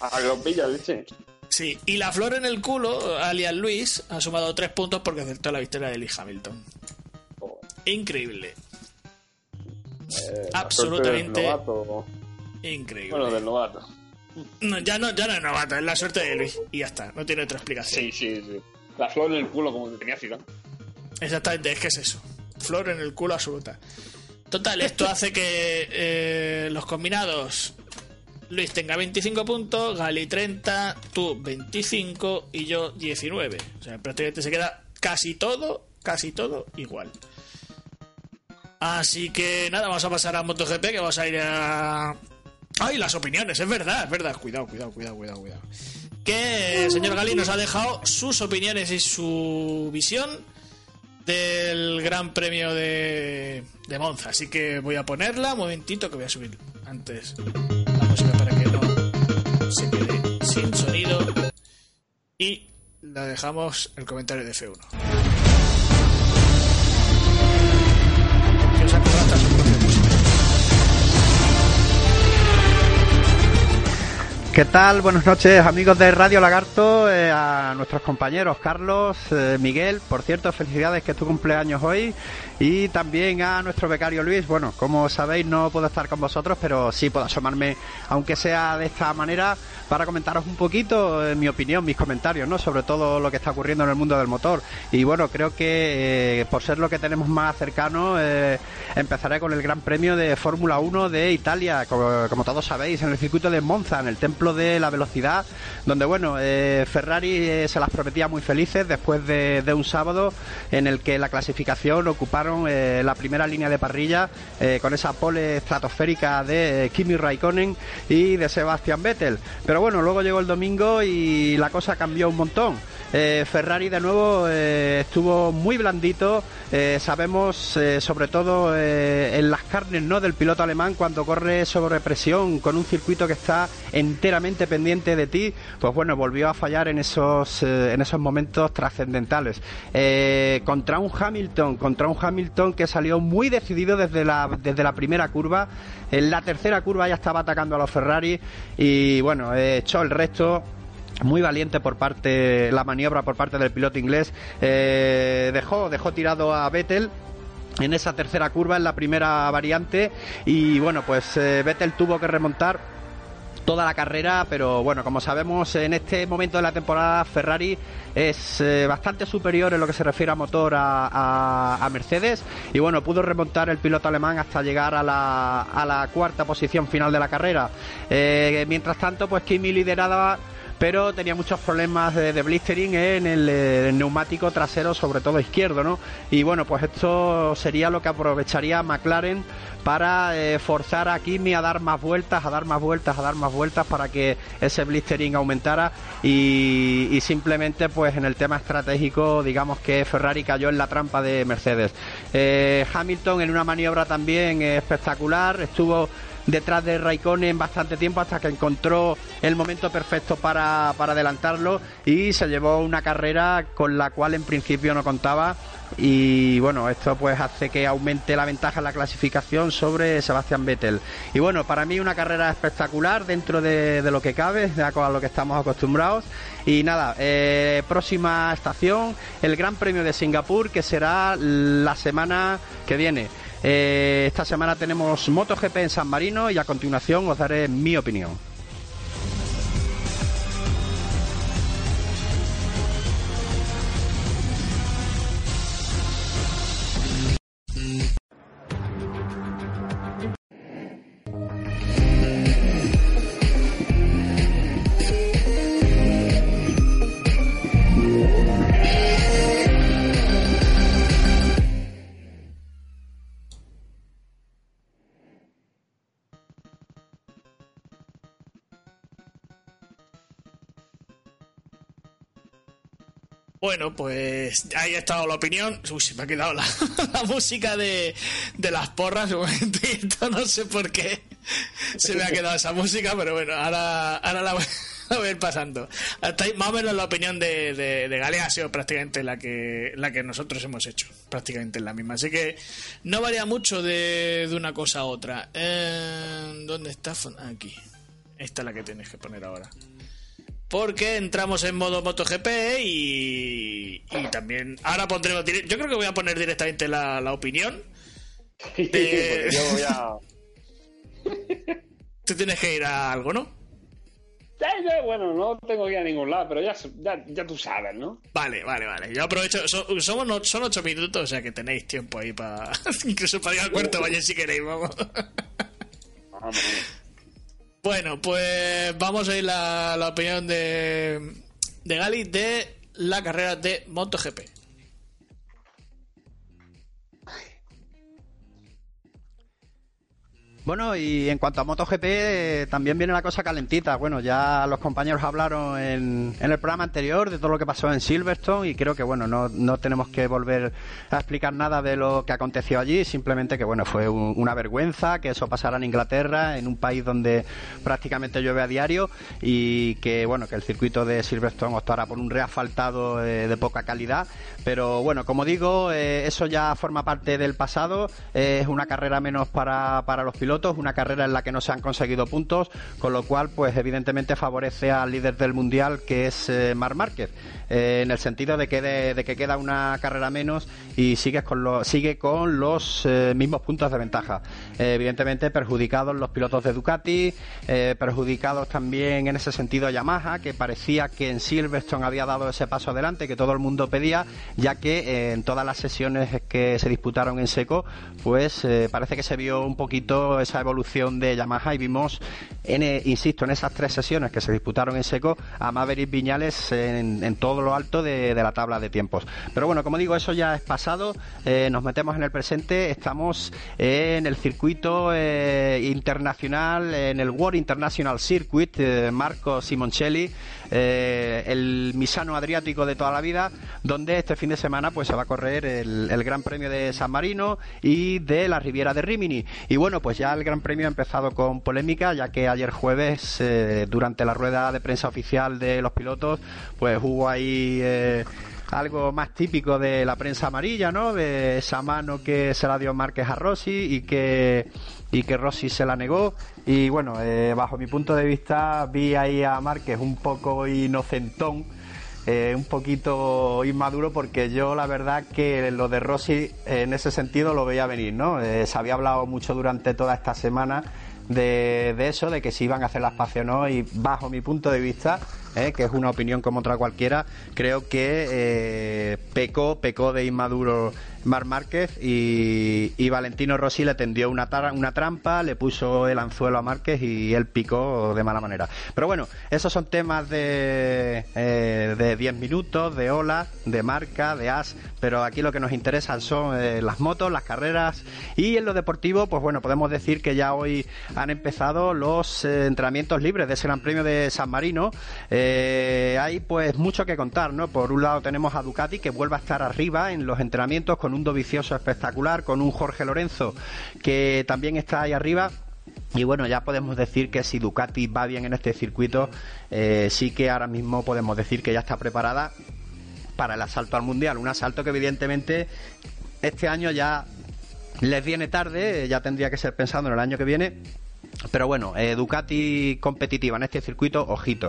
a que lo pilla, leche. sí, y la flor en el culo, alias Luis, ha sumado tres puntos porque acertó la victoria de Lewis Hamilton. Increíble, Eh, Absolutamente. del novato. increíble. Bueno, del novato. No, ya, no, ya no es novato, es la suerte de Luis. Y ya está, no tiene otra explicación. Sí, sí, sí. La flor en el culo, como que tenía Zidane. Exactamente, es que es eso. Flor en el culo absoluta. Total, esto hace que eh, los combinados. Luis tenga 25 puntos, Gali 30, tú 25 y yo 19. O sea, prácticamente se queda casi todo, casi todo igual. Así que nada, vamos a pasar a MotoGP, que vamos a ir a... ¡Ay, las opiniones! Es verdad, es verdad. Cuidado, cuidado, cuidado, cuidado, cuidado. Que el señor Gali nos ha dejado sus opiniones y su visión del Gran Premio de, de Monza. Así que voy a ponerla, un momentito que voy a subir antes la música para que no se quede sin sonido. Y la dejamos el comentario de F1. ¿Qué tal? Buenas noches, amigos de Radio Lagarto, eh, a nuestros compañeros Carlos, eh, Miguel, por cierto, felicidades que es tu cumpleaños hoy, y también a nuestro becario Luis. Bueno, como sabéis, no puedo estar con vosotros, pero sí puedo asomarme, aunque sea de esta manera, para comentaros un poquito eh, mi opinión, mis comentarios, ¿no? Sobre todo lo que está ocurriendo en el mundo del motor. Y bueno, creo que por ser lo que tenemos más cercano, empezaré con el Gran Premio de Fórmula 1 de Italia, como, como todos sabéis, en el circuito de Monza, en el templo de la velocidad, donde bueno, eh, Ferrari eh, se las prometía muy felices después de, un sábado en el que la clasificación ocuparon eh, la primera línea de parrilla con esa pole estratosférica de Kimi Raikkonen y de Sebastian Vettel. Pero bueno, luego llegó el domingo y la cosa cambió un montón. Eh, Ferrari de nuevo eh, estuvo muy blandito. Eh, sabemos, sobre todo en las carnes ¿no? del piloto alemán, cuando corre sobre presión con un circuito que está enteramente pendiente de ti, pues bueno, volvió a fallar en esos, en esos momentos trascendentales. Contra un Hamilton, contra un Hamilton que salió muy decidido desde la, desde la primera curva. En la tercera curva ya estaba atacando a los Ferrari y bueno, echó el resto muy valiente por parte la maniobra por parte del piloto inglés. Eh, dejó dejó tirado a Vettel en esa tercera curva en la primera variante. Y bueno pues eh, Vettel tuvo que remontar toda la carrera, pero bueno, como sabemos, en este momento de la temporada Ferrari es eh, bastante superior en lo que se refiere a motor a, a- Mercedes. Y bueno, pudo remontar el piloto alemán hasta llegar a la, a la cuarta posición final de la carrera. Mientras tanto, pues Kimi lideraba pero tenía muchos problemas de, blistering en el, eh, el neumático trasero, sobre todo izquierdo, ¿no? Y bueno, pues esto sería lo que aprovecharía McLaren para eh, forzar a Kimi a dar más vueltas, a dar más vueltas, a dar más vueltas para que ese blistering aumentara y, simplemente pues en el tema estratégico digamos que Ferrari cayó en la trampa de Mercedes. Eh, Hamilton en una maniobra también espectacular, estuvo detrás de Raikkonen bastante tiempo hasta que encontró el momento perfecto para, para adelantarlo y se llevó una carrera con la cual en principio no contaba y bueno, esto pues hace que aumente la ventaja en la clasificación sobre Sebastián Vettel. Y bueno, para mí una carrera espectacular dentro de, de lo que cabe, de a lo que estamos acostumbrados. Y nada, eh, próxima estación, el Gran Premio de Singapur, que será la semana que viene. Eh, esta semana tenemos MotoGP en San Marino y a continuación os daré mi opinión. Bueno, pues ahí ha estado la opinión. Uy, se me ha quedado la, la música de, de las porras no sé por qué se me ha quedado esa música, pero bueno, ahora, ahora la voy a ver pasando. Hasta más o menos la opinión de, de, de Gale ha sido prácticamente la que, la que nosotros hemos hecho, prácticamente la misma. Así que no varía mucho de, de una cosa a otra. Eh, ¿Dónde está? Aquí. Esta es la que tienes que poner ahora porque entramos en modo MotoGP y, y también ahora pondremos yo creo que voy a poner directamente la, la opinión de- yo voy a... tú tienes que ir a algo ¿no? Ya, ya, bueno, no tengo que ir a ningún lado, pero ya, ya, ya tú sabes, ¿no? vale vale vale yo aprovecho so- somos no- son ocho minutos o sea que tenéis tiempo ahí para incluso para ir al cuarto vaya si queréis vamos Bueno, pues vamos a ir la, opinión de, de Gali de la carrera de MotoGP. Bueno, y en cuanto a MotoGP, eh, también viene la cosa calentita. Bueno, ya los compañeros hablaron en, en el programa anterior de todo lo que pasó en Silverstone y creo que, bueno, no, no tenemos que volver a explicar nada de lo que aconteció allí, simplemente que, bueno, fue un- una vergüenza que eso pasara en Inglaterra, en un país donde prácticamente llueve a diario y que, bueno, que el circuito de Silverstone optara por un reasfaltado eh, de poca calidad. Pero, bueno, como digo, eh, eso ya forma parte del pasado, eh, es una carrera menos para, para los pilotos, una carrera en la que no se han conseguido puntos, con lo cual, pues evidentemente favorece al líder del mundial que es eh, Marc Márquez, eh, en el sentido de que, de, que queda una carrera menos y sigues con lo- sigue con los eh, mismos puntos de ventaja. Eh, evidentemente perjudicados los pilotos de Ducati, perjudicados también en ese sentido Yamaha, que parecía que en Silverstone había dado ese paso adelante que todo el mundo pedía, ya que en todas las sesiones que se disputaron en seco, pues parece que se vio un poquito esa evolución de Yamaha y vimos, en, insisto, en esas tres sesiones que se disputaron en seco, a Maverick Viñales en, en todo lo alto de, de la tabla de tiempos. Pero bueno, como digo, eso ya es pasado, eh, nos metemos en el presente, estamos en el circuito eh, internacional, en el World International Circuit, eh, Marco Simoncelli, eh, el Misano Adriático de toda la vida, donde este fin de semana pues se va a correr el, Gran Premio de San Marino y de la Riviera de Rimini. Y bueno, pues ya el Gran Premio ha empezado con polémica, ya que ayer jueves, eh, durante la rueda de prensa oficial de los pilotos, pues hubo ahí... eh, algo más típico de la prensa amarilla, ¿no? De esa mano que se la dio Márquez a Rossi y que y que Rossi se la negó y bueno, eh, bajo mi punto de vista vi ahí a Márquez un poco inocentón, eh, un poquito inmaduro porque yo la verdad que lo de Rossi en ese sentido lo veía venir, ¿no? Eh, se había hablado mucho durante toda esta semana de, de eso, de que si iban a hacer la espacio o no, y bajo mi punto de vista, eh, que es una opinión como otra cualquiera, creo que eh, pecó, pecó de inmaduro Mar Márquez y, Valentino Rossi le tendió una, una trampa, le puso el anzuelo a Márquez y él picó de mala manera. Pero bueno, esos son temas de, eh, de 10 minutos, de ola, de marca, de as, pero aquí lo que nos interesa son eh, las motos, las carreras y en lo deportivo, pues bueno, podemos decir que ya hoy han empezado los eh, entrenamientos libres de ese Gran Premio de San Marino. Eh, hay pues mucho que contar, ¿no? Por un lado tenemos a Ducati que vuelve a estar arriba en los entrenamientos con un Dovicioso espectacular, con un Jorge Lorenzo que también está ahí arriba. Y bueno, ya podemos decir que si Ducati va bien en este circuito, eh, sí que ahora mismo podemos decir que ya está preparada para el asalto al mundial. Un asalto que evidentemente este año ya les viene tarde, eh, ya tendría que ser pensando en el año que viene. Pero bueno, eh, Ducati competitiva en este circuito, ojito.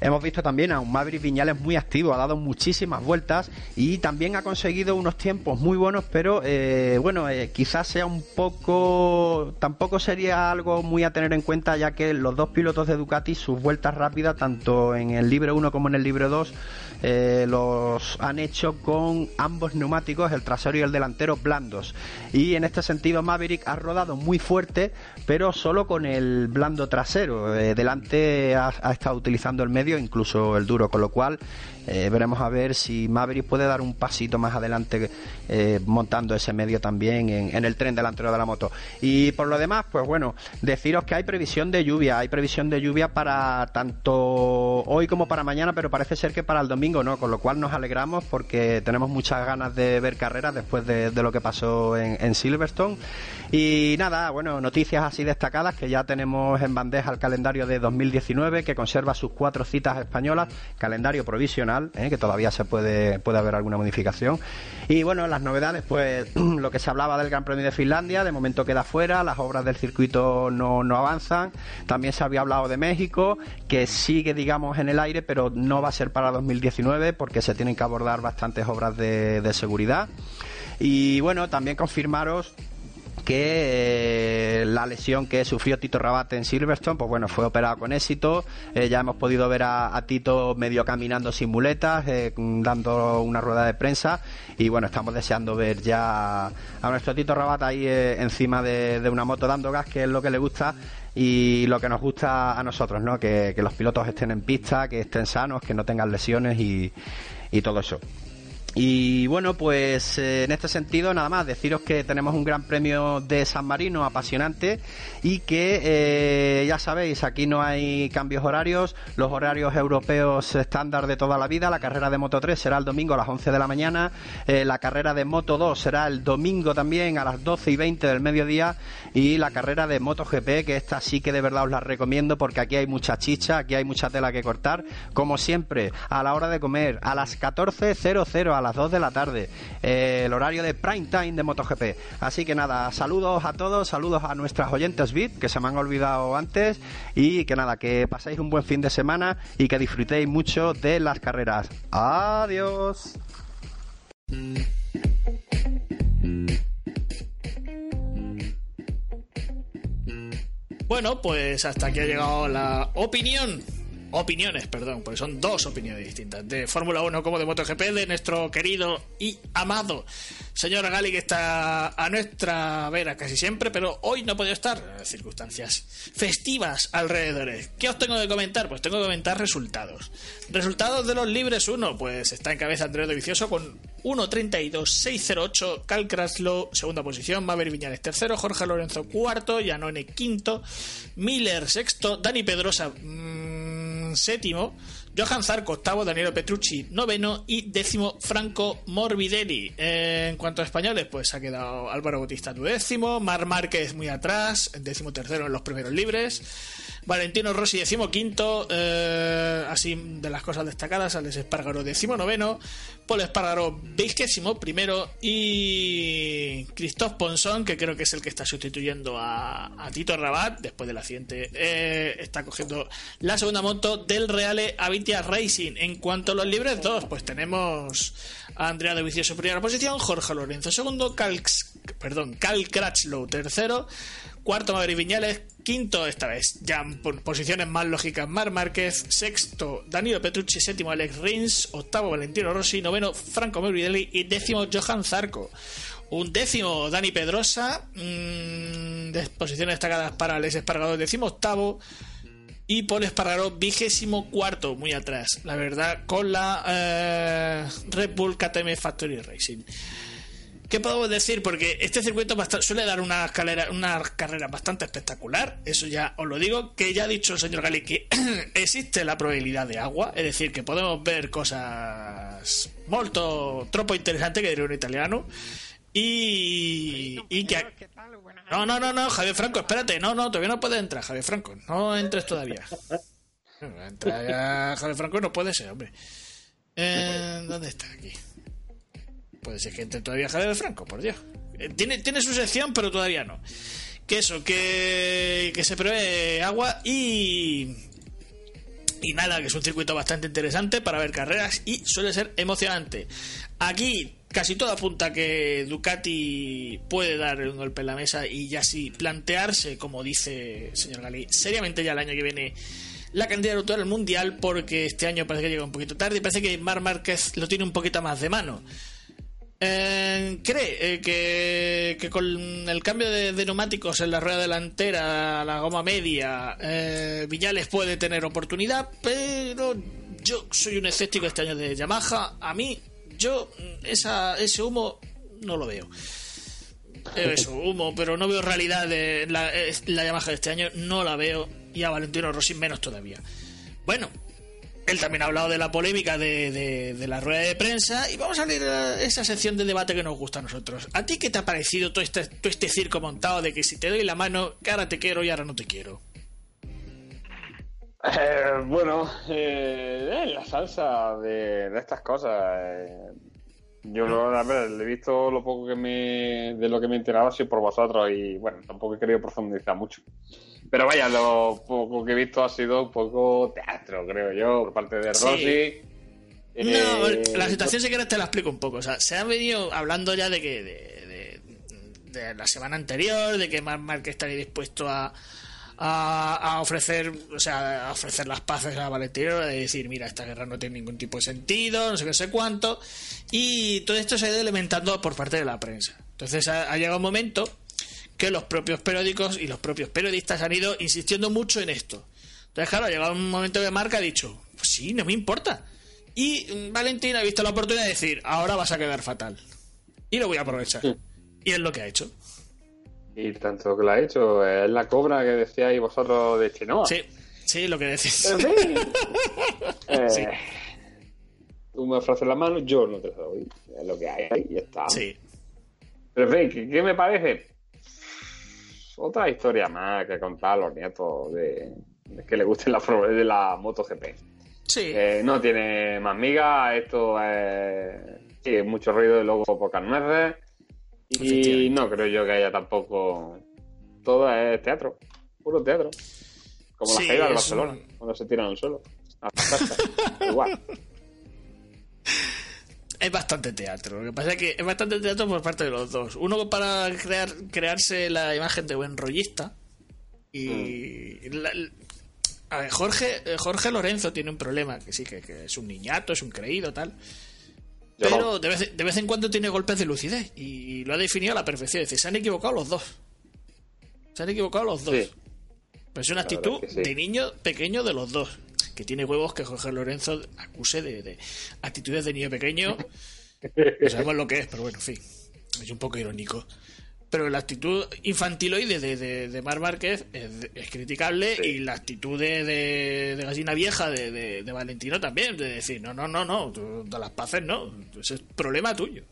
Hemos visto también a un Maverick Viñales muy activo, ha dado muchísimas vueltas y también ha conseguido unos tiempos muy buenos, pero eh, bueno, eh, quizás sea un poco, tampoco sería algo muy a tener en cuenta ya que los dos pilotos de Ducati, sus vueltas rápidas, tanto en el Libre 1 como en el Libre 2, eh, los han hecho con ambos neumáticos, el trasero y el delantero, blandos. Y en este sentido Maverick ha rodado muy fuerte, pero solo con el blando trasero. Eh, delante ha, estado utilizando el medio, incluso el duro, con lo cual eh, veremos a ver si Maverick puede dar un pasito más adelante montando ese medio también en, en el tren delantero de la moto. Y por lo demás, pues bueno, deciros que hay previsión de lluvia, hay previsión de lluvia para tanto hoy como para mañana, pero parece ser que para el domingo no, con lo cual nos alegramos porque tenemos muchas ganas de ver carreras después de, lo que pasó en, en Silverstone. Y nada, bueno, noticias así destacadas que ya tenemos en bandeja el calendario de 2019 que conserva sus cuatro citas españolas, calendario provisional, ¿eh? que todavía se puede, puede haber alguna modificación. Y bueno, las novedades, pues lo que se hablaba del Gran Premio de Finlandia, de momento queda fuera, las obras del circuito no, no avanzan. También se había hablado de México, que sigue, digamos, en el aire, pero no va a ser para 2019 porque se tienen que abordar bastantes obras de, seguridad. Y bueno, también confirmaros que eh, la lesión que sufrió Tito Rabat en Silverstone, pues bueno, fue operado con éxito. Eh, ya hemos podido ver a, Tito medio caminando sin muletas, eh, dando una rueda de prensa. Y bueno, estamos deseando ver ya a nuestro Tito Rabat ahí encima de, una moto dando gas, que es lo que le gusta y lo que nos gusta a nosotros, ¿no? Que, que los pilotos estén en pista, que estén sanos, que no tengan lesiones y, y todo eso. Y bueno, pues eh, en este sentido nada más deciros que tenemos un gran premio de San Marino apasionante y que eh, ya sabéis, aquí no hay cambios horarios, los horarios europeos estándar de toda la vida, la carrera de Moto 3 será el domingo a las 11 de la mañana, eh, la carrera de Moto 2 será el domingo también a las 12 y 20 del mediodía y la carrera de Moto GP, que esta sí que de verdad os la recomiendo porque aquí hay mucha chicha, aquí hay mucha tela que cortar, como siempre, a la hora de comer, a las 14.00 a las 2 de la tarde, eh, el horario de prime time de MotoGP. Así que nada, saludos a todos, saludos a nuestras oyentes VIP, que se me han olvidado antes, y que nada, que paséis un buen fin de semana y que disfrutéis mucho de las carreras. Adiós. Bueno, pues hasta aquí ha llegado la opinión opiniones, perdón, porque son dos opiniones distintas, de Fórmula 1 como de MotoGP, de nuestro querido y amado señor Gali, que está a nuestra vera casi siempre, pero hoy no puede estar, circunstancias festivas alrededores. ¿Qué os tengo que comentar? Pues tengo que comentar resultados. Resultados de los libres 1, pues está en cabeza Andrés de Vicioso con 1.32.608, Cal Kraslow, segunda posición, Maverick Viñales tercero, Jorge Lorenzo cuarto, Yanone quinto, Miller sexto, Dani Pedrosa mmm, séptimo, Johan Zarco octavo, Danielo Petrucci noveno y décimo Franco Morbidelli. En cuanto a españoles, pues ha quedado Álvaro Bautista duodécimo, Mar Márquez muy atrás, décimo tercero en los primeros libres, Valentino Rossi décimo quinto, eh, así de las cosas destacadas, Alex Espargaro décimo noveno, Paul Espargaro vigésimo primero y Christophe Ponson, que creo que es el que está sustituyendo a, Tito Rabat después del accidente, eh, está cogiendo la segunda moto del Reale Avintia Racing. En cuanto a los libres 2, pues tenemos a Andrea de Vicioso primera posición, Jorge Lorenzo segundo, Cal, perdón, Cal Crutchlow tercero, cuarto Maverick Viñales, quinto esta vez, ya por posiciones más lógicas Mar Márquez, sexto Danilo Petrucci, séptimo Alex Rins, octavo Valentino Rossi, noveno Franco Morbidelli. Y décimo Johan Zarco. Un décimo Dani Pedrosa, mm, posiciones destacadas para Alex Espargaro, décimo octavo. Y Paul Espargaró vigésimo cuarto, muy atrás, la verdad, con la eh, Red Bull KTM Factory Racing. ¿Qué podemos decir? Porque este circuito suele dar una, escalera, una carrera bastante espectacular, eso ya os lo digo, que ya ha dicho el señor Gali que existe la probabilidad de agua, es decir, que podemos ver cosas molto troppo interesantes, que diría un italiano, y, y que... No, no, no, no, Javier Franco, espérate, no, no, todavía no puedes entrar, Javier Franco, no entres todavía. Entra ya, Javier Franco no puede ser, hombre. Eh, ¿Dónde está aquí? Puede ser que entre todavía Javier Franco, por Dios. Eh, Tiene, tiene su sección, pero todavía no. Que eso, que, que se prevé agua y. Y nada, que es un circuito bastante interesante para ver carreras y suele ser emocionante. Aquí casi todo apunta que Ducati puede dar un golpe en la mesa y ya sí plantearse, como dice el señor Gali, seriamente ya el año que viene la candidatura al mundial porque este año parece que llega un poquito tarde y parece que Mar Márquez lo tiene un poquito más de mano. Eh, cree eh, que, que con el cambio de, neumáticos en la rueda delantera, la goma media, eh, Viñales puede tener oportunidad, pero yo soy un escéptico este año de Yamaha. A mí, yo mm, esa, ese humo no lo veo. Eso, humo, pero no veo realidad de eh, la Yamaha de este año, no la veo, y a Valentino Rossi menos todavía. Bueno, él también ha hablado de la polémica de, la rueda de prensa y vamos a leer eh, esa sección de debate que nos gusta a nosotros. ¿A ti qué te ha parecido todo este, todo este circo montado de que si te doy la mano, que ahora te quiero y ahora no te quiero? Eh, bueno, eh, eh, la salsa de, estas cosas. Yo lo, a ver, he visto lo poco que me, de lo que me he enterado así por vosotros y bueno, tampoco he querido profundizar mucho. Pero vaya, lo poco que he visto ha sido un poco teatro, creo yo, por parte de Sí. Rossi. No, Eh, la situación si quieres te la explico un poco. O sea, se han venido hablando ya de que de, de- de la semana anterior, de que Marc Márquez estaría dispuesto a, a, a ofrecer, o sea, a ofrecer las paces a Valentino, de decir, mira, esta guerra no tiene ningún tipo de sentido, no sé qué, sé cuánto. Y todo esto se ha ido alimentando por parte de la prensa. Entonces ha, ha llegado un momento que los propios periódicos y los propios periodistas han ido insistiendo mucho en esto. Entonces, claro, ha llegado un momento que Marca ha dicho, pues sí, no me importa. Y mm, Valentín ha visto la oportunidad de decir, ahora vas a quedar fatal. Y lo voy a aprovechar. Y es lo que ha hecho. Y tanto que lo ha hecho, es la cobra que decíais vosotros de Chenoa. Sí, sí, lo que decís. En fin. Eh, Sí. Tú me ofreces la mano, yo no te la doy. Es lo que hay, y ya está. Sí. Pero en fin, ¿qué, me parece? Otra historia más que contar a los nietos de, de que le guste la, pro- de la MotoGP. Sí. Eh, no tiene más miga, esto es, sí, mucho ruido y luego pocas nueces. Y no creo yo que haya tampoco. Todo es teatro, puro teatro. Como Sí, la caída de es Barcelona, un- cuando se tiran al suelo. Igual. Es bastante teatro. Lo que pasa es que es bastante teatro por parte de los dos. Uno para crear, crearse la imagen de buen rollista. Y. la- a ver, Jorge, eh, Jorge Lorenzo tiene un problema, que sí, que, que es un niñato, es un creído, tal. Yo Pero no. de vez, de vez en cuando tiene golpes de lucidez. Y lo ha definido a la perfección. Dice, se han equivocado los dos. Se han equivocado los dos. Sí. Pero es una actitud verdad es que sí. de niño pequeño de los dos. Que tiene huevos que Jorge Lorenzo acuse de, de actitudes de niño pequeño. No sabemos lo que es, pero bueno, en fin. Es un poco irónico. Pero la actitud infantiloide de, de, de Mar Márquez es, es criticable y la actitud de, de, de gallina vieja de, de, Valentino también. De decir, no, no, no, no, tú de las paces no. Ese es problema tuyo.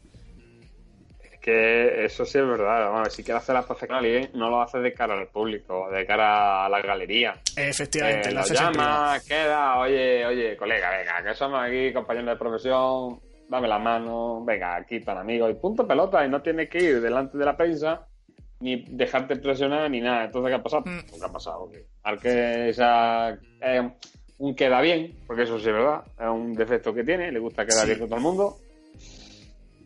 Es que eso sí es verdad. Vamos, si quieres hacer las cosas con alguien, no lo haces de cara al público, de cara a la galería. Efectivamente, Eh, lo lo llamas, queda, oye, oye, colega, venga, que somos aquí compañeros de profesión, dame la mano, venga, aquí tan amigos, y punto pelota, y no tienes que ir delante de la prensa, ni dejarte presionar, ni nada. Entonces, ¿qué ha pasado? Mm. Pues, ¿Qué ha pasado? Que al que esa, es un queda bien, porque eso sí es verdad, es un defecto que tiene, le gusta quedar Sí. bien con todo el mundo.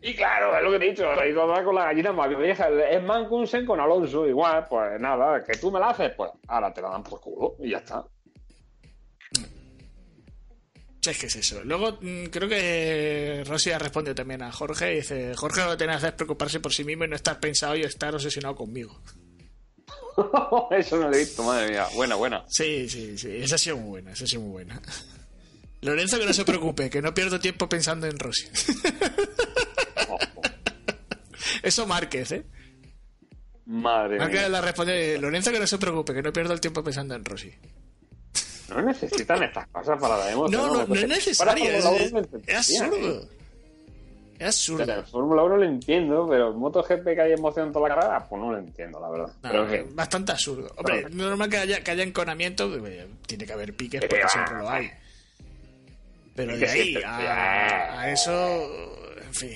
Y claro, es lo que he dicho, he ido a con la gallina más vieja. Es Mankunsen con Alonso, igual, pues nada, que tú me la haces, pues ahora te la dan por culo y ya está. Es que es eso. Luego mm, creo que Rossi ha respondido también a Jorge y dice, Jorge lo que tiene que hacer es preocuparse por sí mismo y no estar pensado y estar obsesionado conmigo. Eso no lo he visto, madre mía. Buena, buena. Sí, sí, sí. Esa ha sido muy buena, esa ha sido muy buena. Lorenzo que no se preocupe, que no pierdo tiempo pensando en Rossi. Eso Márquez, ¿eh? Madre Márquez mía. la responde, Lorenzo que no se preocupe, que no pierdo el tiempo pensando en Rossi. No necesitan estas cosas para la emoción. No, no, no es necesario, es, Fórmula 1 es- lo es entendería, absurdo. Es absurdo. Pero en Fórmula 1 lo entiendo, pero en MotoGP que hay emoción en toda la carrera, pues no lo entiendo, la verdad. No, pero bastante absurdo. Hombre, es normal que haya, que haya enconamiento, eh, tiene que haber piques porque siempre lo hay. Pero de ahí a, a eso, en fin.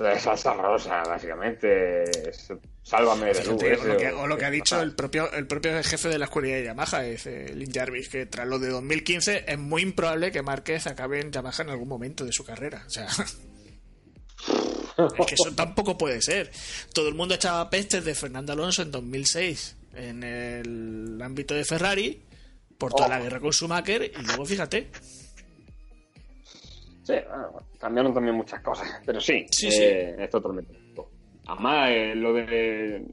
Es salsa rosa, básicamente. Es- Sálvame de Fíjate, o, lo que, ese, o lo que ha dicho el propio, el propio jefe de la escuela de Yamaha, es eh, Lin Jarvis, que tras lo de 2015 es muy improbable que Márquez acabe en Yamaha en algún momento de su carrera. O sea, es que eso tampoco puede ser. Todo el mundo echaba pestes de Fernando Alonso en 2006 en el ámbito de Ferrari por toda Oh. la guerra con Schumacher y luego fíjate. Sí, bueno, cambiaron también muchas cosas, pero sí, Sí, eh, es totalmente. Además, eh, lo de.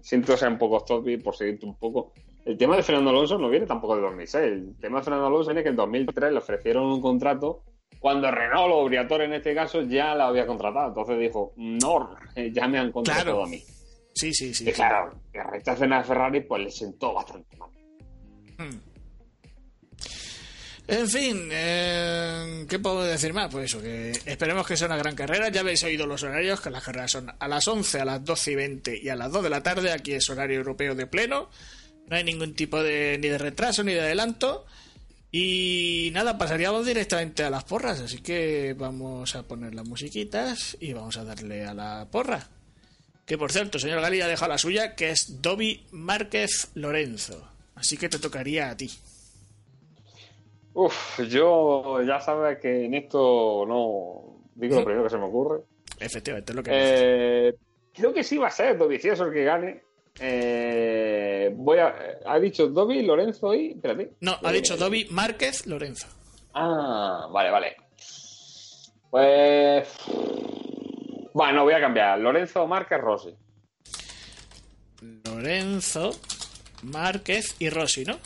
Siento ser un poco topi por seguirte un poco. El tema de Fernando Alonso no viene tampoco de 2006. El tema de Fernando Alonso viene que en 2003 le ofrecieron un contrato cuando Renault o Briatore en este caso ya la había contratado. Entonces dijo, no, eh, ya me han contratado Claro. a mí. Sí, sí, sí. Y claro, que rechacen a Ferrari pues le sentó bastante mal. En fin, eh, ¿qué puedo decir más? Pues eso, que esperemos que sea una gran carrera. Ya habéis oído los horarios, que las carreras son a las 11, a las 12 y 20 y a las 2 de la tarde. Aquí es horario europeo de pleno. No hay ningún tipo de ni de retraso ni de adelanto. Y nada, pasaríamos directamente a las porras. Así que vamos a poner las musiquitas y vamos a darle a la porra. Que por cierto, el señor Gali ha dejado la suya, que es Dobby Márquez Lorenzo. Así que te tocaría a ti. Uf, yo ya sabes que en esto no digo lo primero que se me ocurre. Efectivamente, es lo que Eh, creo que sí va a ser Dovicioso el que gane. Eh, voy a. Ha dicho Dobby, Lorenzo y. Espérate. No, ha dicho Dobby Márquez Lorenzo. Ah, vale, vale. Pues. Bueno, voy a cambiar. Lorenzo Márquez Rossi. Lorenzo, Márquez y Rossi, ¿no?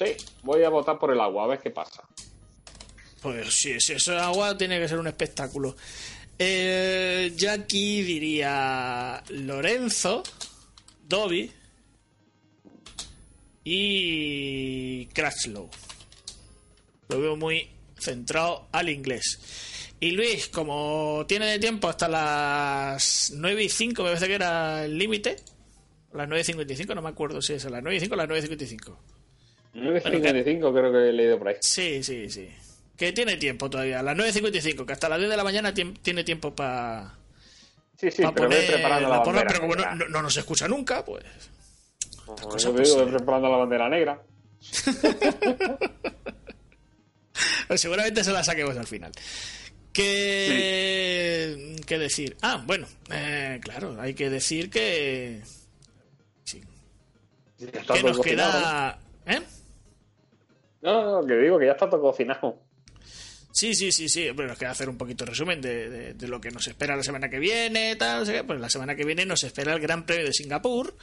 Sí, voy a votar por el agua, a ver qué pasa. Pues sí, si eso es agua, tiene que ser un espectáculo. Eh, aquí diría Lorenzo, Dobby y Crutchlow. Lo veo muy centrado al inglés. Y Luis, como tiene tiempo hasta las 9 y 5, me parece que era el límite. Las 9 y 55, no me acuerdo si es a las 9 y 5 o las 9 y 55. 9.55 creo que he leído por ahí. Sí, sí, sí. Que tiene tiempo todavía. A las 9.55, que hasta las 10 de la mañana tiene tiempo para Sí, sí, pero voy preparando la, porra, bandera. pero como no, no- no nos escucha nunca, pues... Pues yo te digo, voy preparando la bandera negra. Pues seguramente se la saquemos al final. ¿Qué, ¿Qué decir? Ah, bueno, eh, claro, hay que decir que... Sí. Que nos queda... No, que digo que ya está todo cocinado. Sí, sí, sí, sí. Bueno, nos queda hacer un poquito resumen de, lo que nos espera la semana que viene, tal. Pues la semana que viene nos espera el Gran Premio de Singapur.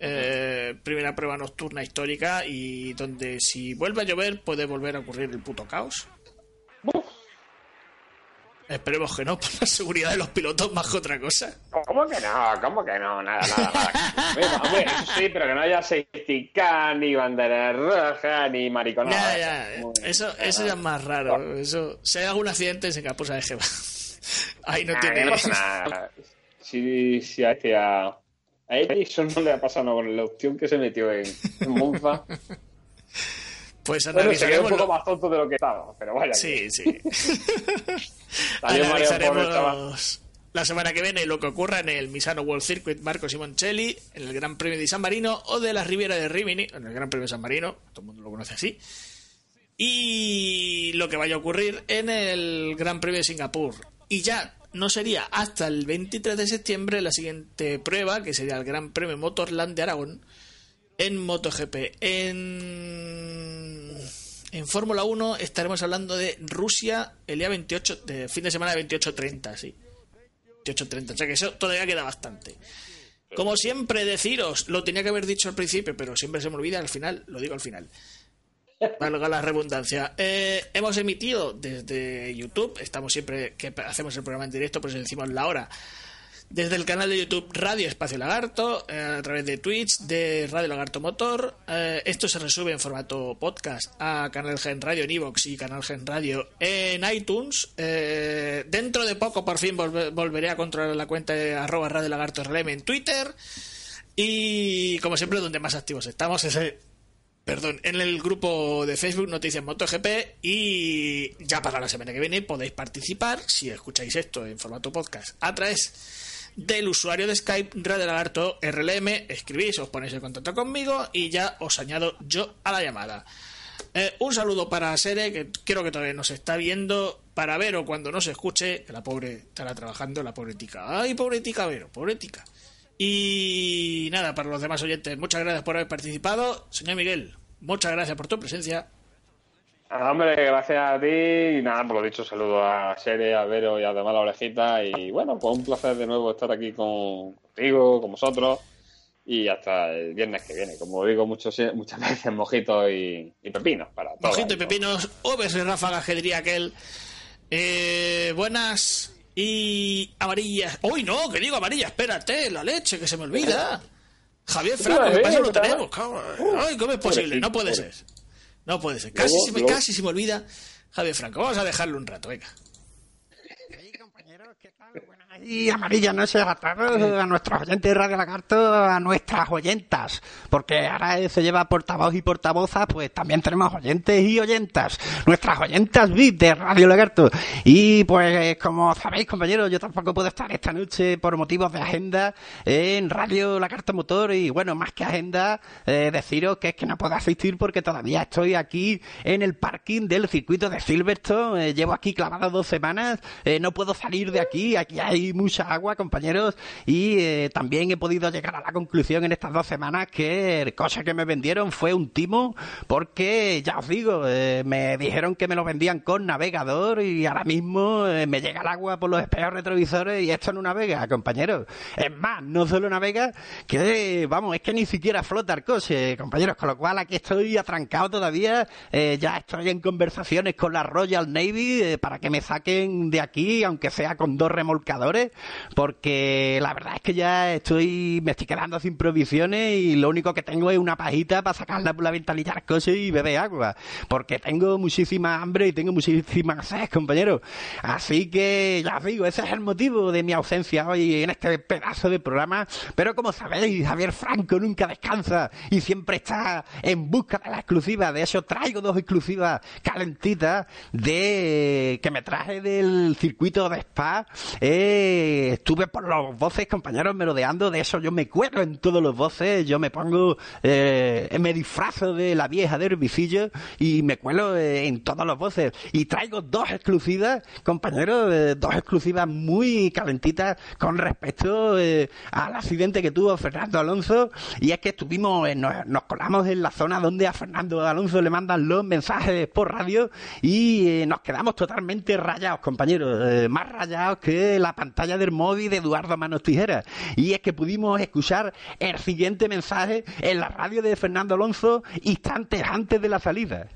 eh, primera prueba nocturna histórica y donde si vuelve a llover puede volver a ocurrir el puto caos. Esperemos que no, por la seguridad de los pilotos más que otra cosa. ¿Cómo que no? ¿Cómo que no? Nada, nada, nada. Bueno, eso sí, pero que no haya safety car, ni bandera roja, ni mariconada. Ya, ya, Eso, eso ya es más raro. Eso, si hay algún accidente en Singapur, sabes que va. Ahí no Nah, tiene. no pasa nada. Si, si a este a, Edison no le ha pasado nada con la opción que se metió en, en Monza. Pues Bueno, se quedó un analizaremos. poco más tonto de lo que estaba, pero vaya. Sí, sí. Analizaremos la semana que viene lo que ocurra en el Misano World Circuit Marco Simoncelli, en el Gran Premio de San Marino o de la Riviera de Rimini, en el Gran Premio de San Marino, todo el mundo lo conoce así. Y lo que vaya a ocurrir en el Gran Premio de Singapur. y ya no sería hasta el 23 de septiembre la siguiente prueba, que sería el Gran Premio Motorland de Aragón en MotoGP. En, en Fórmula 1 estaremos hablando de Rusia el día 28, de fin de semana de 28-30, sí. 28-30, o sea que eso todavía queda bastante. Como siempre deciros, lo tenía que haber dicho al principio, pero siempre se me olvida al final, lo digo al final. Valga la redundancia. Eh, hemos emitido desde YouTube, estamos siempre que hacemos el programa en directo, pues decimos la hora. Desde el canal de YouTube Radio Espacio Lagarto, eh, a través de Twitch de Radio Lagarto Motor. Eh, esto se resume en formato podcast a Canal Gen Radio en Evox y Canal Gen Radio en iTunes. dentro de poco, por fin, volveré a controlar la cuenta de arroba Radio Lagarto RLM en Twitter. Y como siempre, donde más activos estamos es perdón, en el grupo de Facebook Noticias MotoGP y ya para la semana que viene podéis participar si escucháis esto en formato podcast a través del usuario de Skype Radio Lagarto RLM, escribís, os ponéis en contacto conmigo y ya os añado yo a la llamada. Eh, un saludo para Sere, que creo que todavía nos está viendo, para Vero cuando no se escuche, que la pobre estará trabajando, la pobre tica. Ay, pobre tica Vero, pobre tica. Y nada, para los demás oyentes, muchas gracias por haber participado. Señor Miguel, muchas gracias por tu presencia. Nada, hombre, gracias a ti y nada, por lo dicho, saludo a Sere, a Vero y a demás la orejita y bueno, pues un placer de nuevo estar aquí con, contigo, con vosotros y hasta el viernes que viene. Como digo muchos, muchas veces, mojitos y, pepinos para todos. Mojitos y pepinos, Obes de ráfaga, que diría aquel. Eh, buenas y amarillas. ¡Uy, no! Que digo amarilla, espérate, la leche, que se me olvida. Javier Franco, que pasa lo tenemos, Ay, ¿cómo es posible? No puede ser. No puede ser. Casi, se me, casi se me olvida Javier Franco. Vamos a dejarlo un rato, venga. Y amarilla no sé, a a nuestros oyentes de Radio Lagarto, a nuestras oyentas, porque ahora se lleva portavoz y portavozas, pues también tenemos oyentes y oyentas, nuestras oyentas VIP de Radio Lagarto. Y pues como sabéis compañeros, yo tampoco puedo estar esta noche por motivos de agenda en Radio Lagarto Motor y bueno, más que agenda, eh, deciros que es que no puedo asistir porque todavía estoy aquí en el parking del circuito de Silverstone, eh, llevo aquí clavado dos semanas, eh, no puedo salir de aquí, aquí hay mucha agua, compañeros, y eh, también he podido llegar a la conclusión en estas dos semanas que el coche que me vendieron fue un timo, porque ya os digo, eh, me dijeron que me lo vendían con navegador y ahora mismo eh, me llega el agua por los espejos retrovisores y esto no navega, compañeros. Es más, no solo navega, que vamos, es que ni siquiera flota el coche, compañeros, con lo cual aquí estoy atrancado todavía, ya estoy en conversaciones con la Royal Navy para que me saquen de aquí, aunque sea con dos remolcadores porque la verdad es que ya estoy, me estoy quedando sin provisiones y lo único que tengo es una pajita para sacarla por la ventanilla al coche y beber agua, porque tengo muchísima hambre y tengo muchísima sed, compañero. Así que ya os digo, ese es el motivo de mi ausencia hoy en este pedazo de programa, pero como sabéis, Javier Franco nunca descansa y siempre está en busca de la exclusiva, de eso traigo dos exclusivas calentitas de que me traje del circuito de Spa. Eh, estuve por los voces, compañeros, merodeando. De eso yo me cuero en todos los voces. Yo me pongo, eh, me disfrazo de la vieja de Herbicillo y me cuelo eh, en todos los voces. Y traigo dos exclusivas, compañeros, eh, dos exclusivas muy calentitas con respecto al accidente que tuvo Fernando Alonso. Y es que estuvimos, nos, nos, colamos en la zona donde a Fernando Alonso le mandan los mensajes por radio y nos quedamos totalmente rayados, compañeros. más rayados que la pantalla pantalla del móvil de Eduardo Manos Tijeras. Y es que pudimos escuchar el siguiente mensaje en la radio de Fernando Alonso instantes antes de la salida.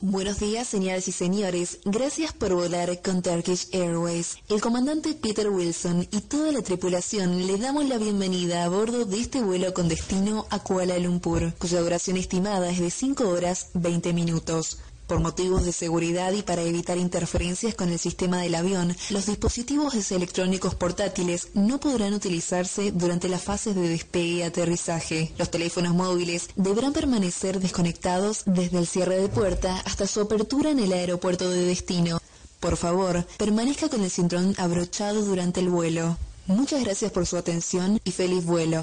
Buenos días, señoras y señores. Gracias por volar con Turkish Airways. El comandante Peter Wilson y toda la tripulación le damos la bienvenida a bordo de este vuelo con destino a Kuala Lumpur, cuya duración estimada es de 5 horas 20 minutos. Por motivos de seguridad y para evitar interferencias con el sistema del avión, los dispositivos electrónicos portátiles no podrán utilizarse durante las fases de despegue y aterrizaje. Los teléfonos móviles deberán permanecer desconectados desde el cierre de puerta hasta su apertura en el aeropuerto de destino. Por favor, permanezca con el cinturón abrochado durante el vuelo. Muchas gracias por su atención y feliz vuelo.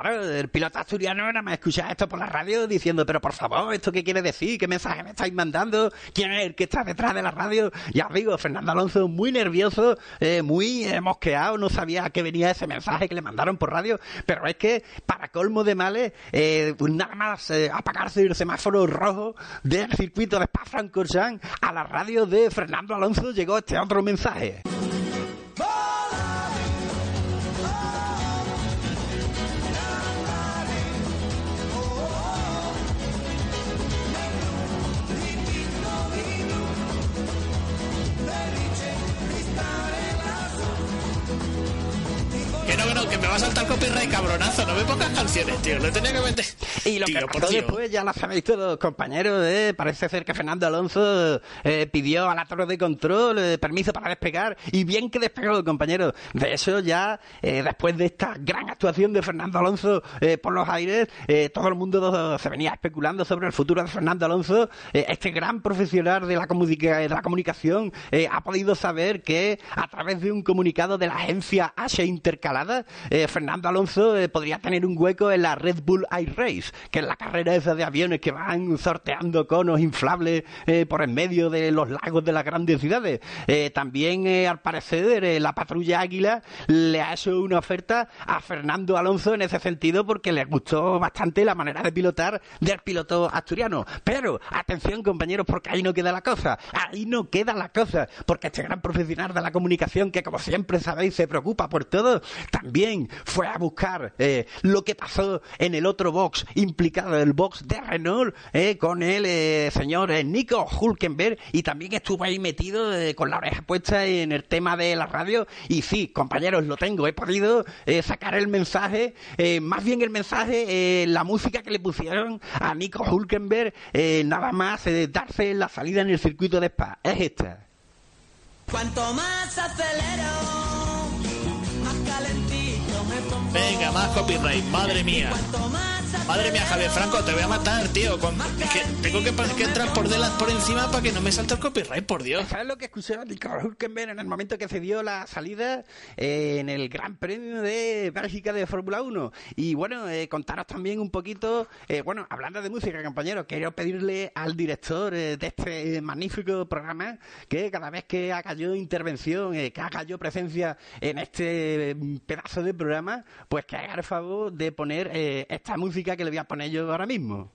Claro, el piloto asturiano nada más escucha esto por la radio diciendo, pero por favor, ¿esto qué quiere decir? ¿Qué mensaje me estáis mandando? ¿Quién es el que está detrás de la radio? Ya os digo, Fernando Alonso muy nervioso, eh, muy mosqueado, no sabía a qué venía ese mensaje que le mandaron por radio, pero es que, para colmo de males, eh, nada más eh, apagarse el semáforo rojo del circuito de Spa-Francorchamps a la radio de Fernando Alonso llegó este otro mensaje. Va a saltar copyright cabronazo. No me pongas canciones, tío. Lo tenía que meter. Y lo Tío, que pasó después ya lo sabéis todos, compañeros. eh, parece ser que Fernando Alonso eh, pidió a la torre de control eh, permiso para despegar y bien que despegó, compañeros. De eso ya, eh, después de esta gran actuación de Fernando Alonso eh, por los aires, eh, todo el mundo se venía especulando sobre el futuro de Fernando Alonso. Este gran profesional de la, comunica- de la comunicación ha podido saber que a través de un comunicado de la agencia H Intercalada, eh, Fernando Alonso eh, podría tener un hueco en la Red Bull Air Race, que es la carrera esa de aviones que van sorteando conos inflables eh, por en medio de los lagos de las grandes ciudades. Eh, también, al parecer, la patrulla Águila le ha hecho una oferta a Fernando Alonso en ese sentido porque le gustó bastante la manera de pilotar del piloto asturiano. Pero, atención compañeros, porque ahí no queda la cosa, ahí no queda la cosa, porque este gran profesional de la comunicación que como siempre sabéis se preocupa por todo, también fue a buscar eh, lo que pasó en el otro box implicado, el box de Renault, eh, con el eh, señor eh, Nico Hulkenberg y también estuvo ahí metido con la oreja puesta en el tema de la radio. Y sí, compañeros, lo tengo, he podido sacar el mensaje, más bien el mensaje, la música que le pusieron a Nico Hulkenberg, nada más darse la salida en el circuito de Spa, es esta. Cuanto más acelero, Venga, más copyright. Madre mía. Madre mía, Javier Franco, te voy a matar, tío. Con- que tengo que, entrar por delante, por encima para que no me salte el copyright, por Dios. ¿Sabes lo que escuché a Nico en el momento que se dio la salida eh, en el Gran Premio de Bélgica de Fórmula 1? Y bueno, eh, contaros también un poquito, eh, bueno, hablando de música, compañeros, quiero pedirle al director eh, de este magnífico programa que cada vez que haga yo intervención, que haga yo presencia en este mm, pedazo de programa, pues que haga el favor de poner esta música que le voy a poner yo ahora mismo.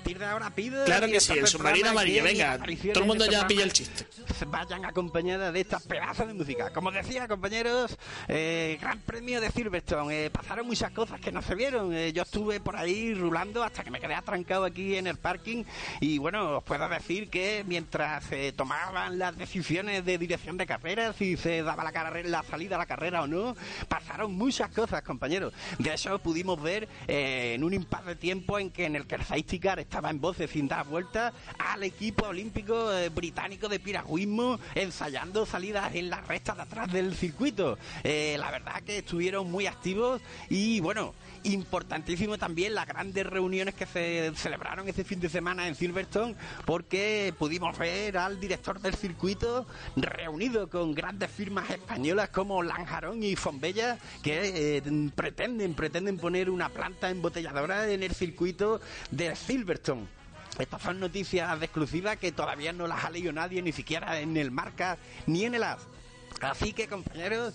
Partir de ahora pido... Claro que sí, el submarino amarillo. Venga, todo el mundo este ya pilla el chiste. Vayan acompañadas de estas pedazos de música. Como decía, compañeros, eh, Gran Premio de Silverstone. Eh, pasaron muchas cosas que no se vieron. Eh, yo estuve por ahí rulando hasta que me quedé atrancado aquí en el parking. Y bueno, os puedo decir que mientras se tomaban las decisiones de dirección de carrera, si se daba la, carrera, la salida a la carrera o no, pasaron muchas cosas, compañeros. De eso pudimos ver eh, en un impasse de tiempo en que en el que el safety car estaba en voces sin dar vueltas al equipo olímpico eh, británico de piragüismo ensayando salidas en la recta de atrás del circuito. Eh, la verdad que estuvieron muy activos y bueno, importantísimo también las grandes reuniones que se celebraron este fin de semana en Silverstone porque pudimos ver al director del circuito reunido con grandes firmas españolas como Lanjarón y Fombella que eh, pretenden pretenden poner una planta embotelladora en el circuito de Silverstone. Estas son noticias de exclusiva que todavía no las ha leído nadie, ni siquiera en el marca ni en el as. Así que, compañeros,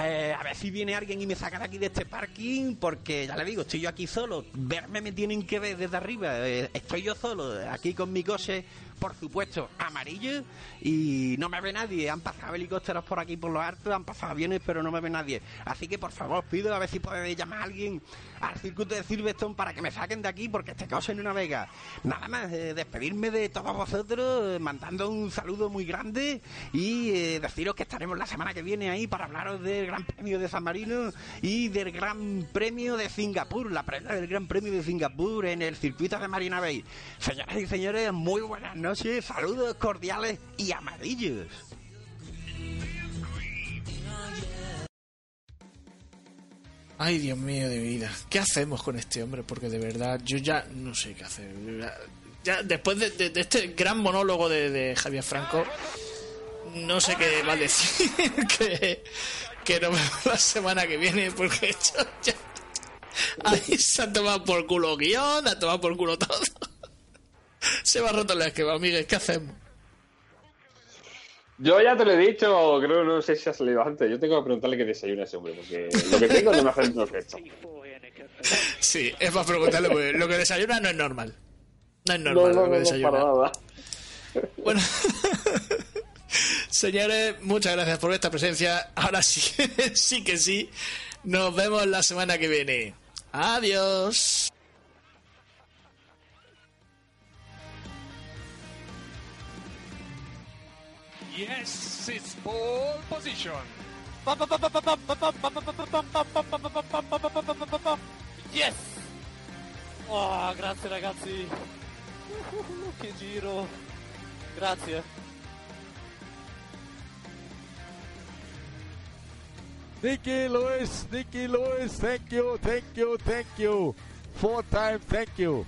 eh, a ver si viene alguien y me saca de aquí de este parking, porque ya le digo, estoy yo aquí solo. Verme me tienen que ver desde arriba. Eh, estoy yo solo, aquí con mi coche, por supuesto, amarillo, y no me ve nadie. Han pasado helicópteros por aquí por los altos, han pasado aviones, pero no me ve nadie. Así que, por favor, pido a ver si podéis llamar a alguien al circuito de Silverstone para que me saquen de aquí, porque este coche no navega. Nada más, eh, despedirme de todos vosotros, eh, mandando un saludo muy grande y eh, deciros que estaremos la semana que viene ahí para hablaros del Gran Premio de San Marino y del Gran Premio de Singapur, la previa del Gran Premio de Singapur en el circuito de Marina Bay. Señoras y señores, muy buenas noches, saludos cordiales y amarillos. Ay, Dios mío de vida. ¿Qué hacemos con este hombre? Porque de verdad, yo ya no sé qué hacer. Ya, después de, este gran monólogo de, Javier Franco, no sé qué va a decir, que, que nos vemos la semana que viene, porque se ha tomado por culo guion, ha tomado por culo todo. Se ha roto el esquema, Miguel, ¿qué hacemos? Yo ya te lo he dicho, creo, no sé si ha salido antes. Yo tengo que preguntarle qué desayuna ese hombre, porque lo que tengo no me hace el efecto. Sí, es para preguntarle, porque lo que desayuna no es normal. No es No, normal no, lo que no, desayuna. Bueno, señores, muchas gracias por esta presencia. Ahora sí, sí que sí. Nos vemos la semana que viene. Adiós. Yes, it's pole position. Yes! Oh, grazie ragazzi. Che giro. Grazie. Nicky Lewis, Nicky Lewis, thank you, thank you, thank you. Four times, thank you.